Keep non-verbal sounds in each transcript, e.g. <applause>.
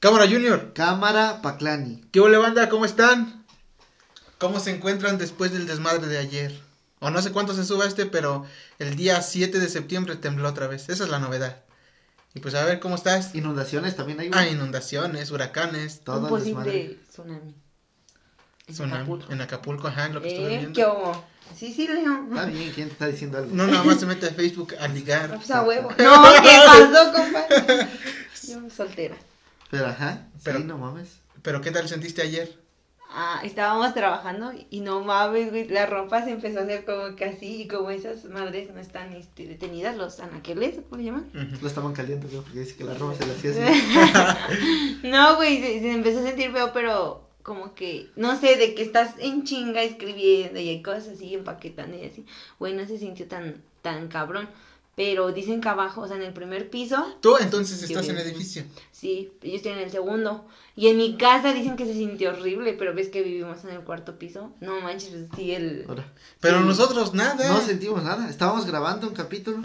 Cámara Junior. Cámara Paclani. ¿Qué hola banda? ¿Cómo están? ¿Cómo se encuentran después del desmadre de ayer? O no sé cuánto se suba este, pero el día 7 de septiembre tembló otra vez. Esa es la novedad. Y pues a ver cómo estás. Inundaciones también hay. Ah, inundaciones, huracanes, Todo un posible desmadre. tsunami. En tsunami. Acapulco. En Acapulco, ajá, en lo que estuve Eh, viendo. ¿qué hubo? Sí, sí, Leo. Está bien, ¿quién te está diciendo algo? No, nada más se <laughs> mete a Facebook a ligar. Pues a huevo. <laughs> No, ¿qué pasó, compadre? <laughs> Yo soltera. Pero ajá, Pero- sí, no mames. Pero ¿qué tal sentiste ayer? Ah, estábamos trabajando y no mames, güey, la ropa se empezó a hacer como que así y como esas madres no están este, detenidas, los anaqueles, ¿cómo le llaman? Ujú. Lo estaban caliente, güey, porque dice que la ropa se le hacía así. <laughs> no, güey, se, se empezó a sentir feo, pero como que, no sé, de que estás en chinga escribiendo y hay cosas así empaquetando y así, güey, no se sintió tan, tan cabrón. Pero dicen que abajo, o sea, en el primer piso, Tú entonces estás en bien. edificio. sí, yo estoy en el segundo. Y en mi casa dicen que se sintió horrible, pero ves que vivimos en el cuarto piso. No manches, pues, sí, el... Ahora, Pero Sí. nosotros nada. no sentimos nada. Estábamos grabando un capítulo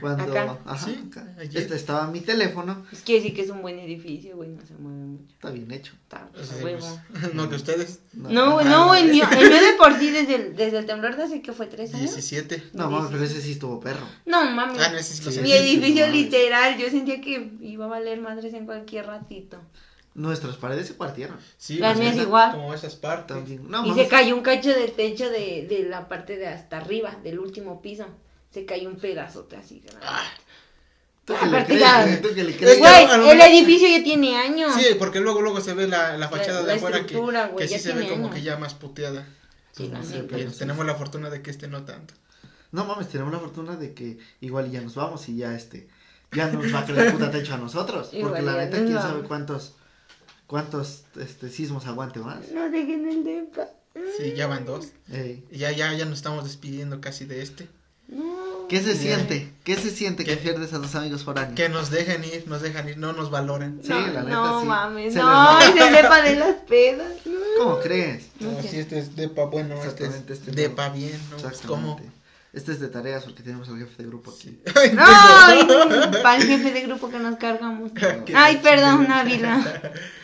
cuando Acá. ajá, Sí, acá. Este, estaba mi teléfono. Pues quiere decir que es un buen edificio, güey, no se mueve mucho. Está bien hecho. Está huevo. pues, <laughs> no que ustedes. No, güey, Ajá. no, el mío, el mío de por sí desde el, desde el temblor de hace que fue tres años. 17. No mames, pero ese sí estuvo perro. No mames. Ah, no, ese sí Sí. Mi edificio no literal, yo sentía que iba a valer madres en cualquier ratito. Nuestras paredes se partieron. Sí, Las pues, mías esa- igual. Como esas partes. También. No y se cayó un cacho de techo de, de la parte de hasta arriba, del último piso. Se cayó un pedazote así. Ah, Tú que le crees, la- <laughs> tú que crees. que Güey, el edificio ya tiene años. Sí, porque luego luego se ve la, la fachada La- de la afuera que, que sí se ve como que ya más puteada. Sí, la pero tenemos la fortuna de que este no tanto. No mames, tenemos la fortuna de que igual ya nos vamos y ya este, ya nos va a caer el puta techo a nosotros. <laughs> Porque Igual la neta, quién sabe cuántos, cuántos este, sismos aguante más. No dejen el depa. Sí, ya van dos. Ey, Y Ya, ya, ya nos estamos despidiendo casi de este. No. ¿Qué se siente? ¿Qué se siente que ¿Qué? pierdes a dos amigos foráneos? Que nos dejen ir, nos dejan ir, no nos valoran. Sí, no, la neta, no sí. mames, Se no, es el depa de las pedas. No. ¿Cómo crees? No No, sé. si este es depa bueno, este Exactamente, es este depa bien, ¿no? Exactamente. ¿Cómo? Este es de tareas porque tenemos al jefe de grupo aquí. <laughs> Ay, para el jefe de grupo que nos cargamos. <laughs> Ay, perdón. Ávila. <laughs>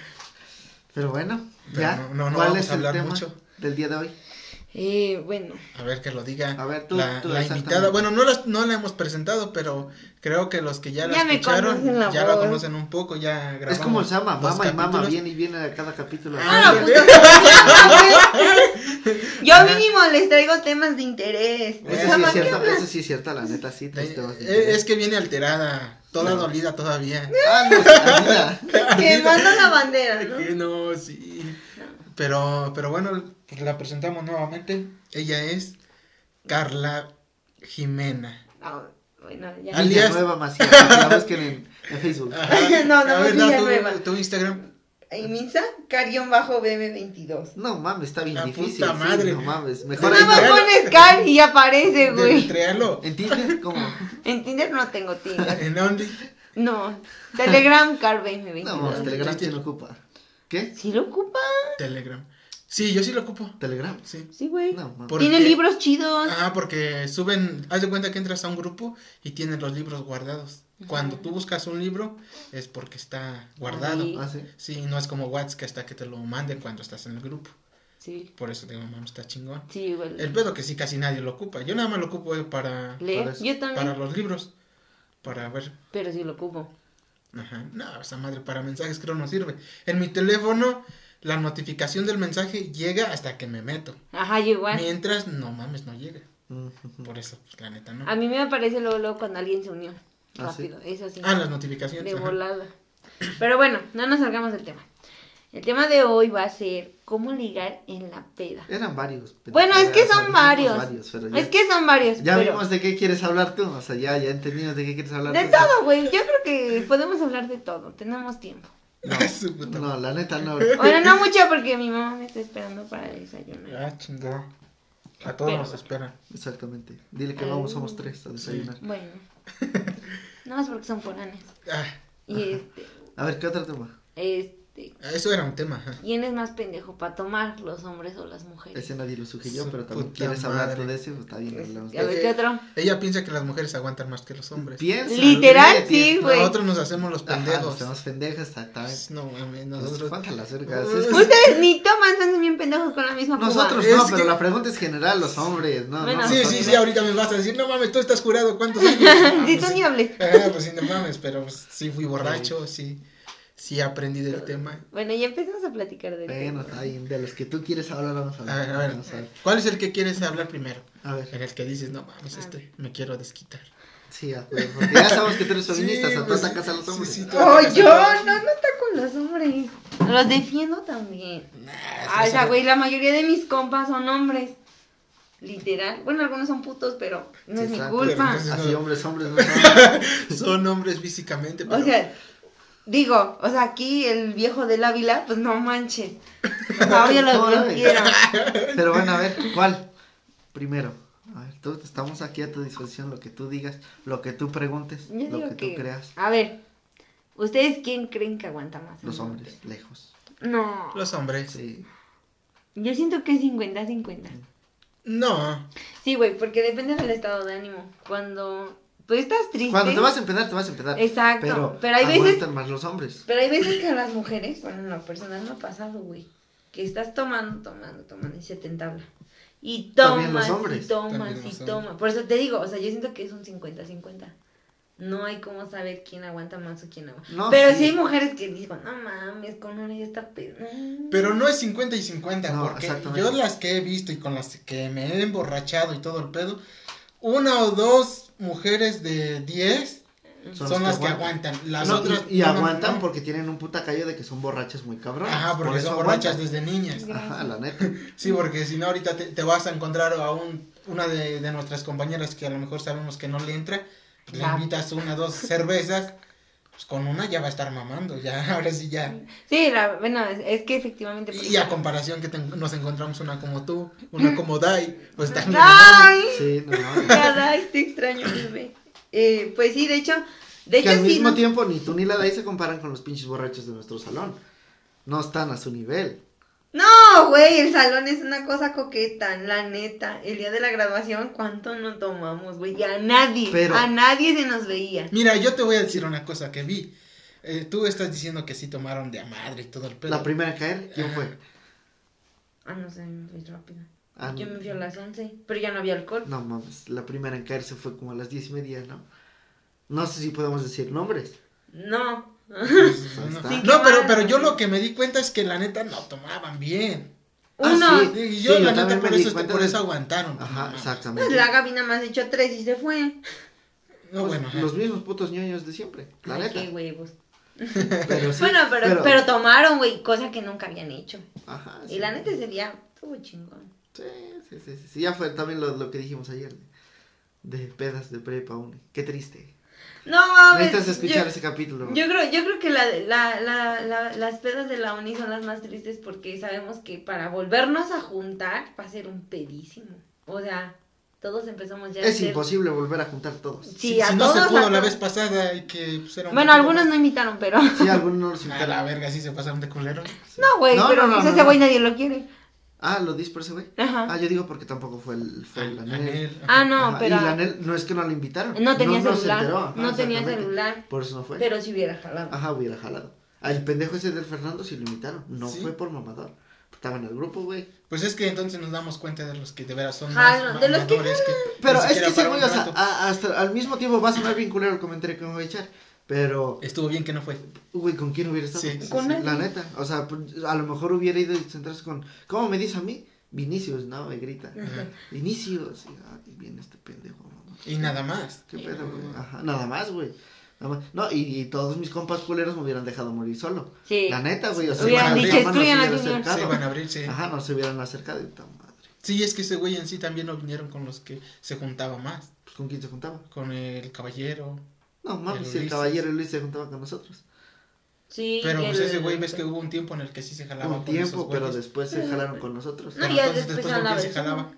Pero bueno, Pero ya. no- no, no ¿Cuál vamos es a el hablar tema mucho. del día de hoy? Eh, bueno, A ver que lo diga. A ver, tú- la, tú la invitada. Bueno, no la, no la hemos presentado, pero creo que los que ya la Ya escucharon la ya la conocen un poco. Ya grabamos Es como el Sama, mama y mama, capítulos. viene y viene a cada capítulo. Ah, Ah, ándale. <laughs> pues, yo mínimo les traigo temas de interés. Eso sí es ¿qué cierto, eso sí es cierto, la neta, sí. Eh, traes temas de eh, interés. es que viene alterada, toda No. dolida todavía. Ah, no. <laughs> Quemando la bandera, ¿no? <laughs> Que no, sí. Pero, pero bueno, pues la presentamos nuevamente. Ella es Carla Jimena. Ah, bueno, ya. Alias- Nueva Macías, que la busquen en, en Facebook. <laughs> No, no, A ver, tu Instagram. Y Minsa, Carión bajo BM22. No mames, está bien La difícil. puta sí, madre. no mames, mejor más Nada pones Car y aparece, güey. En Tinder, ¿cómo? En Tinder no tengo Tinder. En Only. No. Telegram, Car BM22. No mames, Telegram quién lo ocupa. ¿Qué? ¿Sí lo ocupa? Telegram. Sí, yo sí lo ocupo. Telegram. Sí. Sí, güey. No Tiene libros chidos. Ajá, porque suben, haz de cuenta que entras a un grupo y tienen los libros guardados. Cuando tú buscas un libro es porque está guardado. Ah, sí. Sí, no es como WhatsApp que hasta que te lo manden cuando estás en el grupo. Sí. Por eso digo, mamá, está chingón. Sí, güey. El pedo que sí casi nadie lo ocupa. Yo nada más lo ocupo eh, para, Leer. para eso. Yo también. para los libros. Para ver. Pero sí lo ocupo. Ajá. No, esa madre para mensajes creo no sirve. En mi teléfono la notificación del mensaje llega hasta que me meto. Ajá, yo igual. Mientras, no mames, no llega. Por eso, pues, la neta, ¿no? A mí me aparece luego, luego cuando alguien se unió. Ah, ¿sí? Rápido. Eso sí. Ah, las notificaciones. De ajá. volada. Pero bueno, no nos salgamos del tema. El tema de hoy va a ser cómo ligar en la peda. Eran varios. pero- Bueno, es que son varios. pero ya, Es que son varios. ya pero- vimos de qué quieres hablar tú. O sea, ya, ya entendimos de qué quieres hablar De tú. todo, güey. Yo creo que podemos hablar de todo. Tenemos tiempo. No, <laughs> no, la neta no. <laughs> Bueno, no mucho porque mi mamá me está esperando para desayunar. Ah, chingado. A todos Pero- nos esperan. Exactamente. Dile que vamos, somos tres a desayunar. Bueno. No es porque son foranes. Ah, Y este, A ver, ¿qué otro tema? Este, De Eso era un tema. ajá. quién es más pendejo para tomar, los hombres o las mujeres. Ese nadie lo sugirió, Su pero también quieres hablar de eso, pues, está bien, Pues, hablamos a ver qué otro. Ella piensa que las mujeres aguantan más que los hombres. Piensa. Literal, sí, güey. Nosotros nos hacemos los Ajá, pendejos. nos hacemos pendejas, exactamente. No mames, Nosotros, nosotros. cuántas las vergas. Pues, Es que Ustedes ni toman, son bien pendejos con la misma cuba. Nosotros Es no, que- pero la pregunta es general, los hombres, no, Bueno. no. Sí, sí, sí, ahorita me vas a decir, no mames, tú estás curado, ¿cuántos años? <laughs> Pues tú ni sí. hables. Ajá, pues sí, no mames, pero pues, sí fui borracho, sí, sí aprendí del tema. Bueno, ya empezamos a platicar del Bueno, tema. está bien, de los que tú quieres hablar, vamos a A hablar. ver, a ver, Vamos a ver. ¿cuál es el que quieres hablar primero? A ver, En el que dices, no mames, este, me quiero desquitar. sí, a ver, porque ya sabemos que tú eres <laughs> feminista, Sí, o tú pues, atacas a los hombres. sí, Oh, a yo no, no está con los hombres. Los defiendo también. Nah, Ah, o sea, güey, la mayoría de mis compas son hombres. Literal. Bueno, algunos son putos, pero no Sí, es mi culpa. Así, hombres, hombres, no son. <laughs> Son hombres físicamente, pero... O sea, digo, o sea, aquí el viejo del Ávila, pues no manches. <laughs> Obvio lo, Ay. quiero. Pero bueno, a ver, ¿cuál? Primero. A ver, tú, estamos aquí a tu disposición, lo que tú digas, lo que tú preguntes, Yo lo que, tú creas. a ver, ¿ustedes quién creen que aguanta más? Los hombres, lejos. No, Los hombres. Sí. yo siento que es 50-50. No, Sí, güey, porque depende del estado de ánimo. Cuando pues estás triste. Cuando te vas a empedar, te vas a empedar. Exacto, Pero, pero hay veces- aguantan más los hombres. Pero hay veces que a las mujeres, bueno, en lo personal me ha pasado, güey, que estás tomando, tomando, tomando y se te entabla. Y tomas, hombres. y tomas, y tomas. Por eso te digo, o sea, yo siento que es un 50-50. No hay cómo saber quién aguanta más o quién aguanta. No, Pero sí. sí. hay mujeres que dicen, no mames, con una ya está pedo. pero no es 50 y 50, No, porque yo las que he visto y con las que me he emborrachado y todo el pedo, una o dos mujeres de 10 son, las que aguantan. Las No, otras y, y no, no, aguantan no. porque tienen un puta callo de que son borrachas muy cabronas. Ajá, porque Por son borrachas aguantan. desde niñas. Ajá, la neta. <laughs> Sí, porque si no ahorita te, te vas a encontrar a un, una de, de nuestras compañeras que a lo mejor sabemos que no le entra, le Ya. invitas una dos cervezas, pues con una ya va a estar mamando, ya, <laughs> ahora sí ya. Sí, la, bueno, es, es que efectivamente. por Y a comparación que te- nos encontramos una como tú, una como Dai, pues también. ¡Ay! Sí, no. Caray, <laughs> te extraño, bebé. Eh, pues sí, de hecho, de que hecho al sí. mismo no- tiempo ni tú ni la Dai se comparan con los pinches borrachos de nuestro salón. No están a su nivel. No, güey, el salón es una cosa coqueta, la neta. El día de la graduación, ¿cuánto no tomamos, güey? Y a nadie, Pero- a nadie se nos veía. Mira, yo te voy a decir una cosa que vi. Eh, tú estás diciendo que sí tomaron de a madre y todo el pedo. La primera en caer, ¿quién fue? Ah, no sé, me fui rápido. Ah, Yo me fui a las 11, pero ya no había alcohol. No mames, la primera en caer se fue como a las diez y media, ¿no? No sé si podemos decir nombres. No. Pues, no, pero, pero yo lo que me di cuenta es que la neta no tomaban bien. Ah, Uno. sí. Y yo Sí, la yo neta por eso, cuenta por de- eso aguantaron. Ajá, No, mames. Pues exactamente. la Gaby nada más echó tres y se fue. No, Pues, bueno, los mismos putos ñoños de siempre, la Ay, neta. qué huevos. <laughs> Pero sí, bueno, pero, pero, tomaron, güey, cosa que nunca habían hecho. Ajá, Y la neta ese día estuvo chingón. Sí, sí, sí, sí, ya fue también lo, lo que dijimos ayer. De, de pedas de prepa uni. Qué triste. No mames. Necesitas escuchar yo- ese capítulo. Yo creo, yo creo que la, la, la, la- las pedas de la uni son las más tristes porque sabemos que para volvernos a juntar va a ser un pedísimo. O sea, todos empezamos ya a es ser- imposible volver a juntar todos. Sí, si a si no se todos, pudo a la todos. vez pasada y que pues, era un Bueno, algunos más- no invitaron, pero... Sí, algunos no los A la invitaron. verga, sí se pasaron de culero. No, güey, No, pero no, no, pues no, ese no. güey nadie lo quiere. Ah, ¿lo dis por ese güey? Ajá. Ah, yo digo porque tampoco fue el, fue el Anel. Anel, Ah, no, Ajá, pero... Y la Anel, no es que no le invitaron. No tenía celular. enteró, ajá, no tenía celular. Por eso no fue. Pero si hubiera jalado. Ajá, hubiera jalado. Al pendejo ese del Fernando sí lo invitaron. No ¿Sí? fue por mamador. Estaba en el grupo, güey. Pues es que entonces nos damos cuenta de los que de veras son Jalo, más de los que mamadores que, Pero es que ese güey, o sea, a- hasta al mismo tiempo va a sonar bien culero el comentario que me voy a echar. Pero, Estuvo bien que no fue. güey, ¿con quién hubiera estado? Sí, sí, Con sí. La neta. O sea, pues, a lo mejor hubiera ido y centrarse con. ¿Cómo me dice a mí? Vinicius, ¿no? Me grita. Ajá. Vinicius. Y, ay, viene este pendejo. Y nada más. ¿Qué pedo, güey? Ajá, nada más, güey. No, y, y todos mis compas culeros me hubieran dejado morir solo. Sí. La neta, güey. O sea, Hubieran dicho, mamá no se "Excluyan a hubiera Junior". acercado. Sí, van a abrir, sí. Ajá, no se hubieran acercado y tan madre. Sí, es que ese güey en sí también no vinieron con los que se juntaba más. Pues, ¿con quién se juntaba? Con el caballero. No, mames, El si el caballero Luis se juntaba con nosotros. Sí. Pero pues ese güey ves que hubo un tiempo en el que sí se jalaba Un con esos tiempo, pero después se jalaron con nosotros. No, ya entonces después después con quién se solo. jalaba.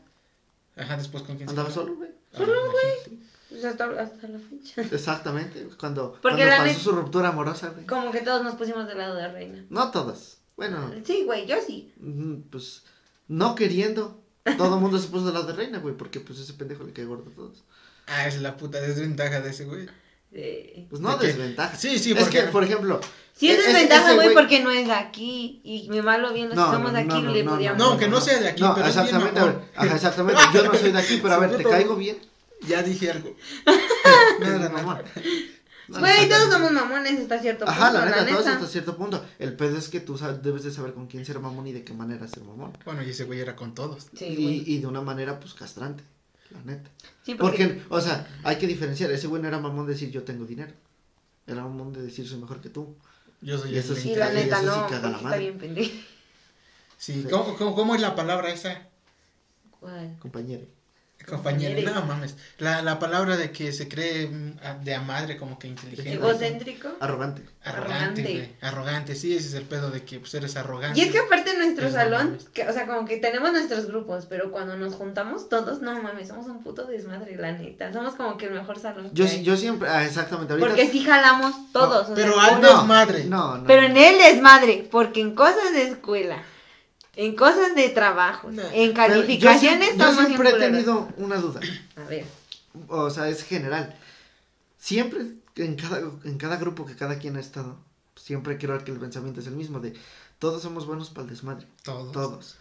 Ajá, después con quién se Andaba jalaba. solo, güey. Ah, imagínate. Pues hasta, hasta la fecha. <laughs> Exactamente, cuando, Porque cuando la pasó su ruptura amorosa, güey. Como que todos nos pusimos del lado de Reina. No todas. Bueno, Sí, güey, yo sí. mm, pues no queriendo. Todo el mundo se puso del lado de Reina, güey, porque pues ese pendejo le cae gordo a todos. Ah, es la puta desventaja de ese güey. Eh, Pues no desventaja. Sí, sí, es porque- que, por ejemplo. Sí es e- desventaja, güey, porque no es de aquí. Y mi malo bien, los que somos de aquí le podíamos... no, aunque no sea de aquí, no, pero es bien exactamente, a ver, ajá, exactamente. Yo no soy de aquí, pero a ver, ¿te caigo bien? Ya dije algo. Es Nada. No, Güey, exactamente. todos somos mamones hasta cierto punto, Ajá, la la neta, todos hasta cierto punto. El pedo es que tú sabes- debes de saber con quién ser mamón y de qué manera ser mamón. Bueno, y ese güey era con todos. Sí, y, güey. y de una manera, pues, castrante. La neta. Sí, porque... Porque, o sea, hay que diferenciar. Ese güey no era mamón de decir yo tengo dinero. Era mamón de decir soy mejor que tú. Yo soy Y eso sí la y neta, eso sí no, caga la está bien pendejo. Sí, ¿cómo, cómo, cómo es la palabra esa? ¿Cuál? Compañero. Compañero, Compañere. no mames. La, la palabra de que se cree mm, a- de a madre como que inteligente. ¿Egocéntrico? Arrogante. Arrogante, Arrogante. Arrogante, sí, ese es el pedo de que pues eres arrogante. Y es que aparte en nuestro Pues salón, que, o sea, como que tenemos nuestros grupos, pero cuando nos juntamos todos, no mames, somos un puto desmadre, la neta. Somos como que el mejor salón. Yo, que sí- hay. yo siempre, ah, exactamente. Ahorita, Porque sí jalamos todos. o pero sea, al desmadre. No, no. Pero en el desmadre, porque en cosas de escuela, en cosas de trabajo, No. en Pero calificaciones, yo, siempre he tenido una duda. A ver, O sea, es general. Siempre, en cada, en cada grupo que cada quien ha estado, siempre creo que el pensamiento es el mismo, de todos somos buenos para el desmadre. Todos. Todos.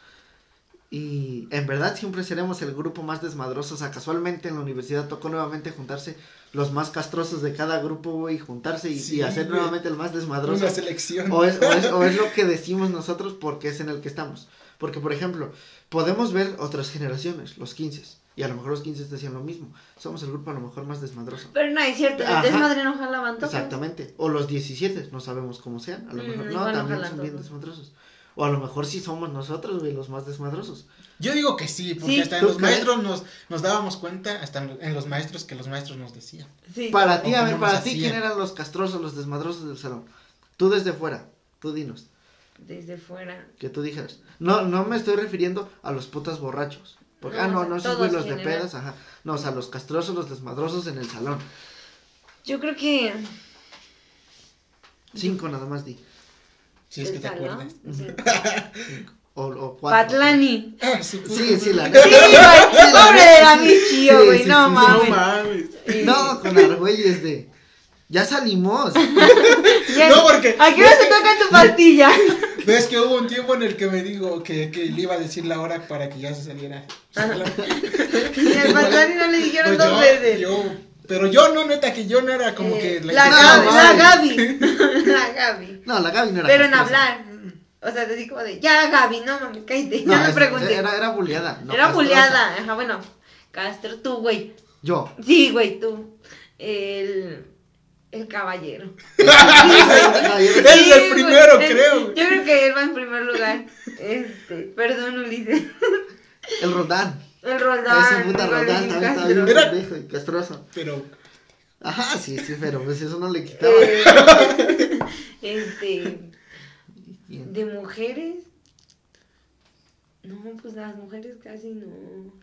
Y en verdad siempre seremos el grupo más desmadroso. O sea, casualmente en la universidad tocó nuevamente juntarse los más castrosos de cada grupo, güey, juntarse y, hacer güey. nuevamente el más desmadroso. Una selección. O es, o, es, o es lo que <laughs> decimos nosotros porque es en el que estamos. Porque, por ejemplo, podemos ver otras generaciones, los 15, y a lo mejor los 15 decían lo mismo. Somos el grupo a lo mejor más desmadroso. pero no es cierto, el desmadre no jalaban todos. Exactamente. O los 17, no sabemos cómo sean. A lo Mm, mejor no, también son bien desmadrosos. O a lo mejor sí somos nosotros, güey, los más desmadrosos. Yo digo que sí, porque Sí. hasta en ¿Tú los crees? maestros nos, nos dábamos cuenta, hasta en, los maestros, que los maestros nos decían. Sí. Para ti, a ver, para ti. ¿quién eran los castrosos, los desmadrosos del salón? Tú desde fuera, tú dinos, Desde fuera. que tú dijeras. No, no me estoy refiriendo a los putas borrachos. Porque, No, ah, no, no, esos güey los de pedas, ajá. No, o sea, los castrosos, los desmadrosos en el salón. Yo creo que. Cinco nada más di. Si es que te acuerdas. <laughs> O, o cuatro. Patlani. Ah, Sí, sí, la Sí, güey, pobre de la Michio, güey, sí, no sí, No mames. Sí. No, con argüelles de. Ya salimos. <laughs> No, porque- ¿A qué hora se toca tu pastilla? <laughs> Ves que hubo un tiempo en el que me digo que, que le iba a decir la hora para que ya se saliera. Y al Patlani no le dijeron Pues dos yo- veces. yo- pero yo no, neta, que yo no era como Eh, que... la, No, Gaby, la. Gaby. <laughs> La Gaby. No, la Gaby no era Pero en hablar. O sea, así como de, ya Gaby, no mames, cállate. No, No, me preguntes. Era, era buleada. no Era castrosa. buleada. Ajá, bueno. Castro, tú, güey. Yo. Sí, güey, tú. El. El caballero. <laughs> No, Él es el primero, creo. Yo creo que él va en primer lugar. Este, perdón, Ulises. El Rodán. El Roldán. Ese puta igual Rodán bien también Castro. bien Era- pendejo y castroso. Pero Ajá, sí, sí, pero pues eso no le quitaba. Eh, <laughs> este. De mujeres. No, pues las mujeres casi no.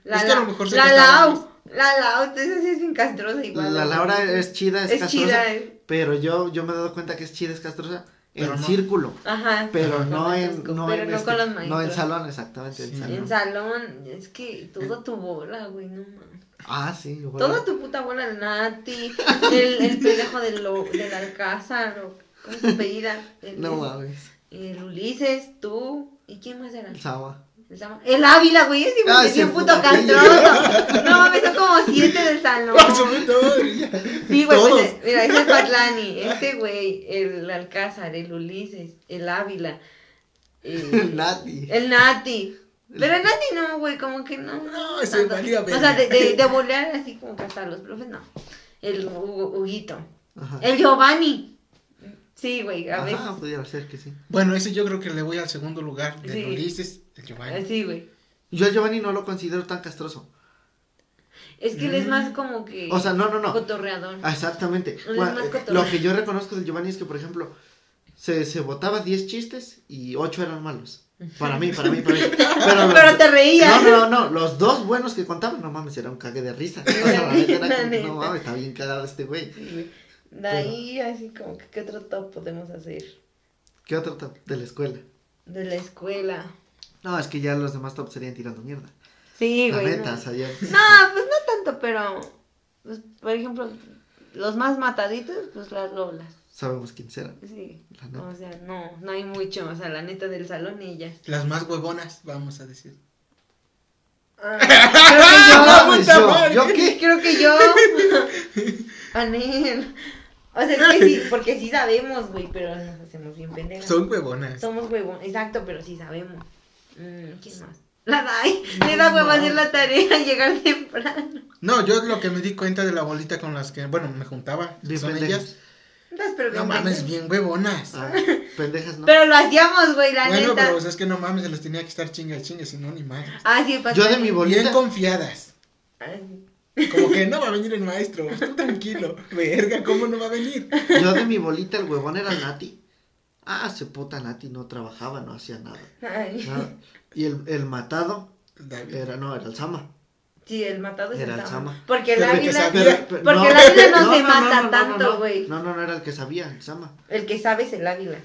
La, Es que a lo la- mejor se la Lau. La Lau, esa sí es bien castrosa igual. La Laura es chida, es, Es castrosa. chida. eh. Pero yo, yo me he dado cuenta que es chida, es castrosa Pero en no. círculo. Ajá. Pero no en, toscos, no pero en no este- con los no en salón, exactamente, Sí. en salón. En salón, es que todo tu bola, güey, no mames. Ah, sí, igual. Toda tu puta bola, el Nati, el, el pendejo del, lo- del Alcázar, o ¿cómo se apellida? El, No mames. el Ulises, tú, ¿y quién más era? El Saba. El Ávila, güey, ese Ah, es ese bien puto puto castroso. <laughs> No mames, son como siete del salón. ¡Ah! Sí, güey, pues, mira, es el Patlani, este güey, el Alcázar, el Ulises, el Ávila. <laughs> El Nati. El Nati. Pero el Nati no, güey, como que no. No, ese tanto. valía O sea, de, de, de bolear así como que hasta los profes, no. El Hugo- Huguito. Ajá. El Giovanni. Sí, güey, a veces. Ajá, pudiera ser que sí. Bueno, ese yo creo que le voy al segundo lugar de Sí. Ulises, el Giovanni. Sí, güey. Yo a Giovanni no lo considero tan castroso. Es que él es Mm. más como que. O sea, no, no, no. Cotorreador. Ah, Exactamente. Bueno, eh, lo que yo reconozco del Giovanni es que, por ejemplo, se, se votaba 10 chistes y 8 eran malos. Para mí, para mí, para mí. <laughs> Pero, Pero te reías. No, no, no, los dos buenos que contaban, no mames, era un cague de risa. O sea, la <laughs> neta era La como, neta. no mames, está bien cagado este güey. De ahí, así como que, ¿qué otro top podemos hacer? ¿Qué otro top de la escuela? De la escuela. No, es que ya los demás top serían tirando mierda. Sí, la güey. neta, no. o sea, ya. No, pues no tanto, pero. pues, por ejemplo, los más mataditos, pues las lolas. Sabemos quién será. Sí. La neta. O sea, no, no hay mucho. O sea, la neta del salón, ellas. Las más huevonas, vamos a decir. Ah, <laughs> creo que yo. No yo. ¿yo qué? Creo que yo. <laughs> Anel. O sea, es que sí, porque sí sabemos, güey, pero nos hacemos bien pendejas. Son huevonas. Somos huevón, exacto, pero sí sabemos. Mm, ¿Quién más? La Dai. Le da huevo hacer la tarea y llegar temprano. No, yo lo que me di cuenta de la bolita con las que, bueno, me juntaba, que Bien son pendejas. ellas. Pero No mames, bien huevonas. Ah, pendejas, ¿no? Pero lo hacíamos, güey, la bueno, neta. pero o sea, es que no mames, se les tenía que estar chinga y chinga, si no, ni madre. Ah, sí, pasó. Yo de mi bolita. Bien confiadas. Ay, Como que no va a venir el maestro, tú tranquilo. <laughs> Verga, ¿cómo no va a venir? Yo de mi bolita, el huevón era Nati. Ah, ese puta Nati no trabajaba, no hacía nada. Y el, el matado David. era, no, era el Sama. Sí, el matado es Era el Sama. Sama. Porque el que águila. Porque no, el águila no se mata no, tanto, no. güey. No, no, no era el que sabía, el Sama. El que sabe es el águila.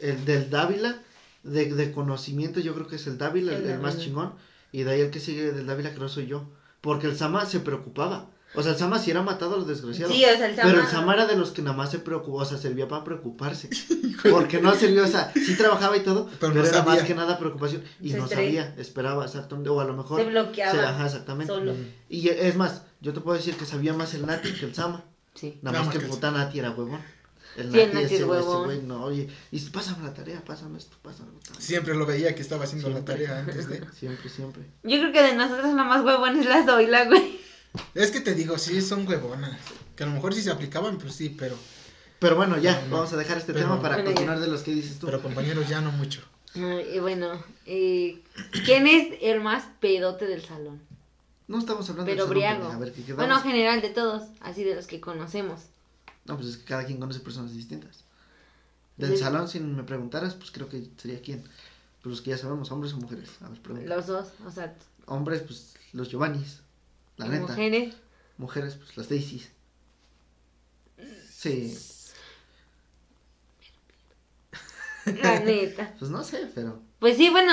El del Dávila, de, de conocimiento, yo creo que es el Dávila, el, El el más chingón. Y de ahí el que sigue del Dávila, creo soy yo. Porque el Sama se preocupaba. O sea, el Sama sí era matado, los desgraciados. Sí, o sea, el Sama. Pero el Sama era de los que nada más se preocupó, o sea, servía para preocuparse. <laughs> Porque no sirvió, o sea, sí trabajaba y todo, Pero pero, no era sabía. más que nada preocupación. Y Se no sabía, esperaba exactamente, o a lo mejor. Se bloqueaba. se- ajá, exactamente. Solo. Y es más, yo te puedo decir que sabía más el Nati que el Sama. Sí. Nada más que el puta Nati era huevón. El Sí, el Nati, ese es güey, ese huevón. güey, no, oye, y pásame la tarea, pásame esto, pásame. Siempre lo veía que estaba haciendo Siempre. la tarea antes de. <laughs> Siempre, siempre. Yo creo que de nosotros la más huevón es la Zoila, güey. Es que te digo, sí, son huevonas. Que a lo mejor si se aplicaban, pues sí, pero. Pero bueno, ya, No, no. vamos a dejar este Pero- tema para Bueno, ya. continuar de los que dices tú. Pero compañeros, ya no mucho. Y bueno, eh, ¿quién es el más pedote del salón? No estamos hablando Pero de salón, briago. A ver, ¿qué quedamos? Bueno, general de todos, así de los que conocemos. No, pues es que cada quien conoce personas distintas. Del Sí. salón, si me preguntaras, pues creo que sería quién. Pues los que ya sabemos, hombres o mujeres. A ver, pregunta. Los dos, o sea, Hombres, pues los Giovannis. La neta. mujeres. Mujeres, pues las Daisies. Sí, La <laughs> neta. pues no sé, pero. Pues sí, bueno.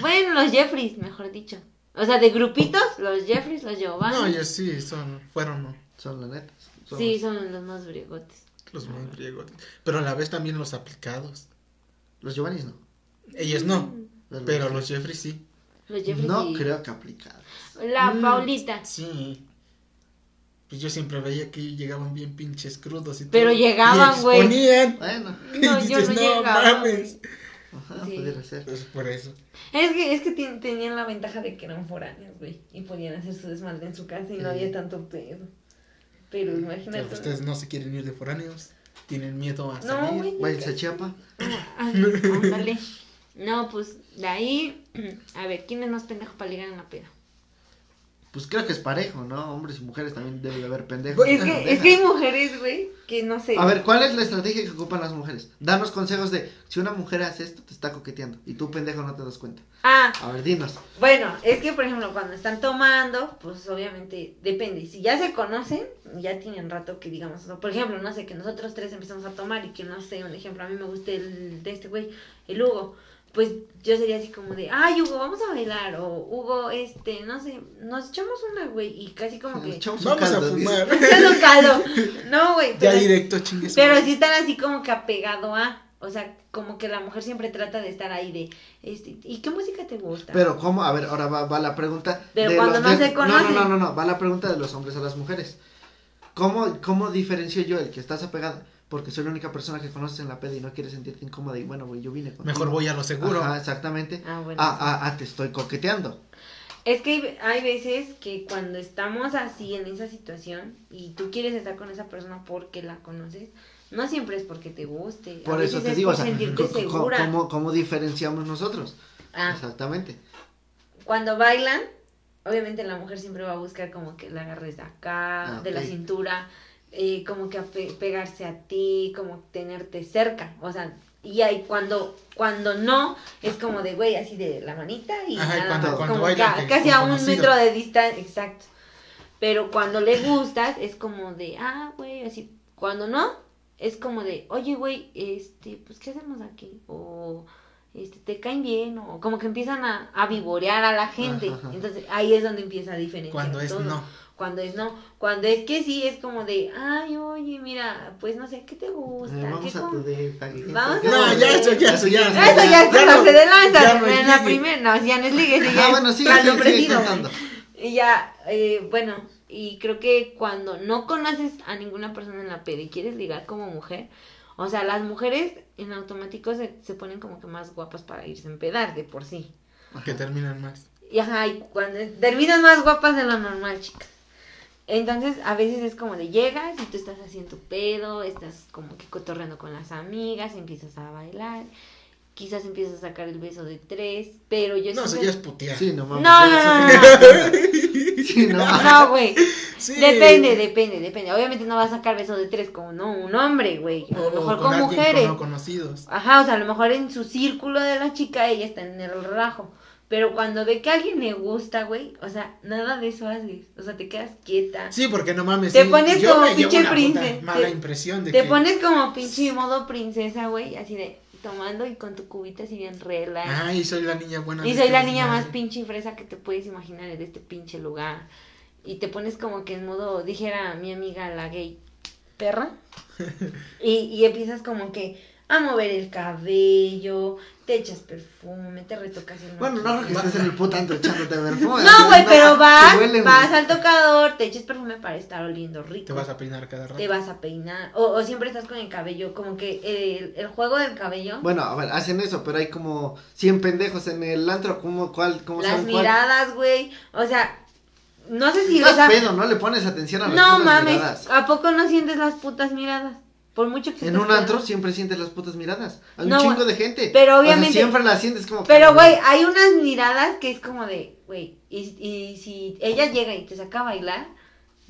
Bueno, los Jeffries, mejor dicho. O sea, de grupitos, los Jeffries, los Giovanni. No, ellos sí, son, fueron ¿no? Son la neta. son- Sí, son los más briegotes. los muy griegos. Pero a la vez también los aplicados. Los Giovannis no. Ellos no, Los- pero los Jeffrey sí. Los Jeffries No sí. creo que aplicados. La Mm, Paulita. Sí. Pues yo siempre veía que llegaban bien pinches crudos y Pero todo. llegaban, Y güey. Bueno, <laughs> Y No, yo dices, no no llegaba, mames. ajá, Sí. pudiera ser. Pues por eso. Es que, es que ten- tenían la ventaja de que eran foráneos, güey. Y podían hacer su desmadre en su casa y no Sí. había tanto pedo. Pero imagínate. Pero ustedes no se quieren ir de foráneos. Tienen miedo a No, salir. güey. Váyanse a Chiapa. Ah, <laughs> ándale. No, pues de ahí. <clears throat> A ver, ¿quién es más pendejo para ligar en la peda? Pues creo que es parejo, ¿no? Hombres y mujeres también debe de haber pendejos. Es que, es que hay mujeres, güey, que no sé. A ver, ¿cuál es la estrategia que ocupan las mujeres? Danos consejos de si una mujer hace esto, te está coqueteando y tú, pendejo, no te das cuenta. Ah, A ver, dinos. bueno, es que por ejemplo, cuando están tomando, pues obviamente depende. Si ya se conocen, ya tienen rato que digamos, o por ejemplo, no sé, que nosotros tres empezamos a tomar y que no sé, un ejemplo, a mí me gusta el de este güey, el Hugo. Pues yo sería así como de, ay, Hugo, vamos a bailar. O Hugo, este, no sé, nos echamos una, güey. Y casi como Nos que. echamos un Vamos a caldo, dice. <laughs> fumar. Un caldo. No, güey. Ya directo, chingues. pero sí están así como que apegado a. O sea, como que la mujer siempre trata de estar ahí de, este, ¿y qué música te gusta? Pero, ¿cómo? A ver, ahora va, va la pregunta. Pero de cuando no de- se conocen. No, no, no, no, va la pregunta de los hombres a las mujeres. ¿Cómo, ¿Cómo diferencio yo el que estás apegado? Porque soy la única persona que conoces en la peda y no quieres sentirte incómoda y bueno, güey, yo vine contigo. Mejor voy a lo seguro. Ajá, exactamente. Ah, bueno. Ah, ah, ah, te estoy coqueteando. Es que hay, hay veces que cuando estamos así en esa situación y tú quieres estar con esa persona porque la conoces, no siempre es porque te guste. a Por eso veces te es digo, o por sea, sentirte segura. ¿cómo, ¿cómo diferenciamos nosotros? Ah, Exactamente. cuando bailan, obviamente la mujer siempre va a buscar como que la agarres de acá, Ah, de la cintura. Eh, como que pegarse a ti, como tenerte cerca, o sea, y ahí cuando, cuando no, es como de, güey, así de la manita y Ajá, nada cuando- más, cuando como ca- casi a un conocido. metro de distancia, exacto. Pero cuando le gustas, es como de, ah, güey, así, cuando no, es como de, oye, güey, este, pues, ¿qué hacemos aquí? O, este, ¿te caen bien? O como que empiezan a, a vivorear a la gente. Ajá, ajá. Entonces, ahí es donde empieza a diferenciar Cuando es todo. no. Cuando es no. Cuando es que sí, es como de, ay, oye, mira, pues, no sé, ¿qué te gusta? Eh, vamos ¿Qué a tu depa, Vamos a No, tu ya, eso, ya, eso, ya. Eso ya Ya no- de lanza. ya no en la primera, no, ya no es ligue, Ah, ya es bueno, sigue, caldo sigue, sigue ofrecido, contando. y ya, eh, bueno, y creo que cuando no conoces a ninguna persona en la peda y quieres ligar como mujer, o sea, las mujeres en automático se, se ponen como que más guapas para irse a empedar de por sí. Que terminan más. Y ajá, y cuando terminan más guapas de lo normal, chicas. Entonces, a veces es como de llegas y tú estás haciendo tu pedo, estás como que cotorreando con las amigas, empiezas a bailar, quizás empiezas a sacar el beso de tres, pero yo No, eso siempre- ya es putear. Sí, no mames. No, eso no, no, <laughs> sí no, me- Sí, no mames. No, güey. Sí. Depende, depende, depende. Obviamente no vas a sacar beso de tres como no un hombre, güey. A lo o mejor con con, mujeres. no conocidos. Ajá, o sea, a lo mejor en su círculo de la chica ella está en el relajo. Pero cuando ve que a alguien le gusta, güey, o sea, nada de eso haces. O sea, te quedas quieta. Sí, porque no mames. Te sí, pones yo como pinche príncipe. Mala Te- impresión de Te que. pones como pinche modo princesa, güey, así de tomando y con tu cubita así bien relax. Ay, soy la niña buena. y soy este la niña más pinche fresa que te puedes imaginar en este pinche lugar. Y te pones como que en modo, dijera mi amiga la gay perra. <laughs> y, y empiezas como que a mover el cabello, te echas perfume, te retocas el Bueno, no creo que estés en el puto antro echándote perfume. No, güey, pero vas, vas al tocador, te echas perfume para estar oliendo rico. Te vas a peinar cada rato. Te vas a peinar. O, o siempre estás con el cabello, como que el, el juego del cabello. Bueno, a ver, hacen eso, pero hay como 100 pendejos en el antro, ¿cómo, cuál, cómo las miradas, güey. O sea, no sé si... No o sea, pedo, no le pones atención a las no putas mames, miradas. ¿a poco no sientes las putas miradas? Por mucho que En un antro siempre sientes las putas miradas. Hay No, un chingo de gente. pero O sea, obviamente- siempre las sientes como. Pero, güey, hay unas miradas que es como de, güey, y, y si ella llega y te saca a bailar...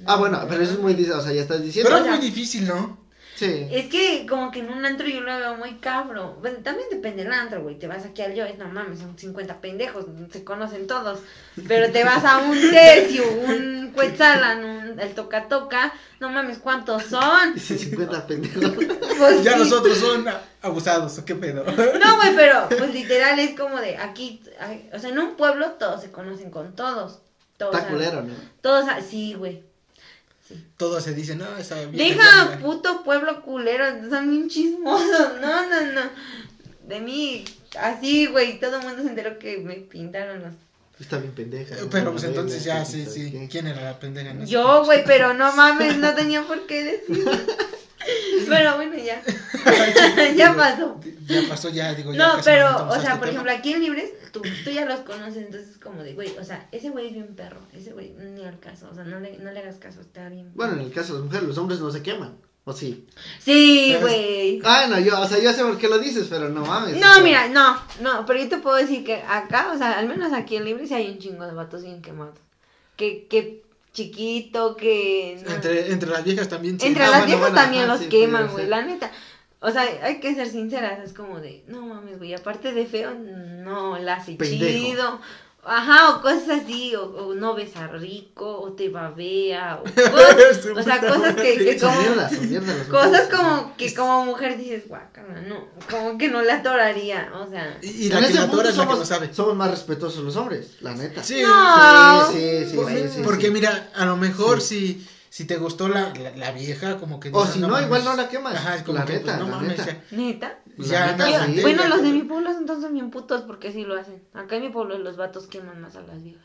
Ah, no, bueno, pero eso es muy. O sea, ya estás diciendo. Pero o es sea, muy difícil, ¿no? Sí. Es que como que en un antro yo lo veo muy cabro. Bueno, también depende del antro, güey. Te vas aquí al Joyce, no mames, son 50 pendejos, se conocen todos. Pero te vas a un tercio, un Quetzalan, un, el toca toca, no mames, ¿cuántos son? <laughs> Dice 50 pendejos. Pues Ya sí. los otros son abusados, ¿o qué pedo? No, güey, pero pues literal es como de aquí, o sea, en un pueblo todos se conocen con todos. Todos Está culero, ¿no? Todos, sí, güey. Todos se dicen, no, esa Deja ya- puto pueblo culero, son bien chismosos. <laughs> No, no, no. De mí, así, güey, todo el mundo se enteró que me pintaron los. Está bien pendeja. Eh, ¿no? Pero pues entonces ya, sí, sí. ¿Quién era la pendeja? Yo, güey, pero no <laughs> mames, no tenía por qué decir. Pero <laughs> bueno, ya. <laughs> ya pasó. Ya pasó, ya, digo, ya No, pero, o sea, por tema. ejemplo, aquí en Libres, tú, tú ya los conoces, entonces como de, güey, o sea, ese güey es bien perro, ese güey, ni al caso, o sea, no le, no le hagas caso, está bien. Bueno, en el caso de las mujeres, los hombres no se queman. ¿O sí? Sí, güey. Ah, no, yo, o sea, yo sé por qué lo dices, pero no mames. o No, sea, mira, no, no, pero yo te puedo decir que acá, o sea, al menos aquí en Libre sí hay un chingo de vatos bien quemados. Que, que chiquito, que... no. Entre, entre las viejas también. Entre las bueno, viejas bueno, también ajá, los sí, queman, güey, la neta. O sea, hay que ser sinceras, es como de, no mames, güey, aparte de feo, no la hace Pendejo. chido. Ajá, o cosas así, o, o no besa rico, o te babea, o, <laughs> cosas- o sea, cosas que, que Son como... mierdas, son mierdas las Cosas como que como mujer dices, guácala, no, como que no la atoraría, o sea... Y, y En la que ese la punto atora es la que somos, lo sabe. somos más respetuosos los hombres, la neta. Sí, No. Sí, sí, sí, Porque, sí, sí, porque sí. mira, a lo mejor Sí. si, si te gustó la, la, la vieja, como que... O si no, mames. igual no la quemas. Ajá, es como La que, neta, pues, no la mames, neta. ya. ¿Neta? Ya, La neta, nada, sí. ya, Bueno, ya, los de mi pueblo entonces son bien putos porque sí lo hacen. Acá en mi pueblo los vatos queman más a las viejas.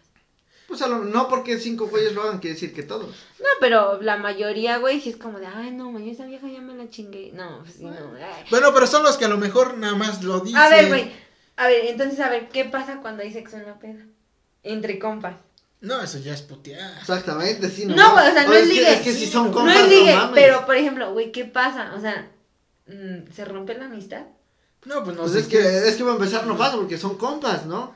Pues a lo- no porque cinco güeyes lo hagan, quiere decir que todos. No, pero la mayoría, güey, sí es como de, ay, no, man, esa vieja ya me la chingué. No, pues sí, no. ay. Bueno, pero son los que a lo mejor nada más lo dicen. A ver, güey, a ver, entonces, a ver, ¿qué pasa cuando hay sexo en la peda? Entre compas. No, eso ya es putear. Exactamente, sí. No, güey, o sea, no es que- ligue. Es que si son No compas, es ligue, mames. pero, por ejemplo, güey, ¿qué pasa? O sea, mm, ¿se rompe la amistad? No, pues no Pues sé es que, es que va a empezar no pasa porque son compas, ¿no?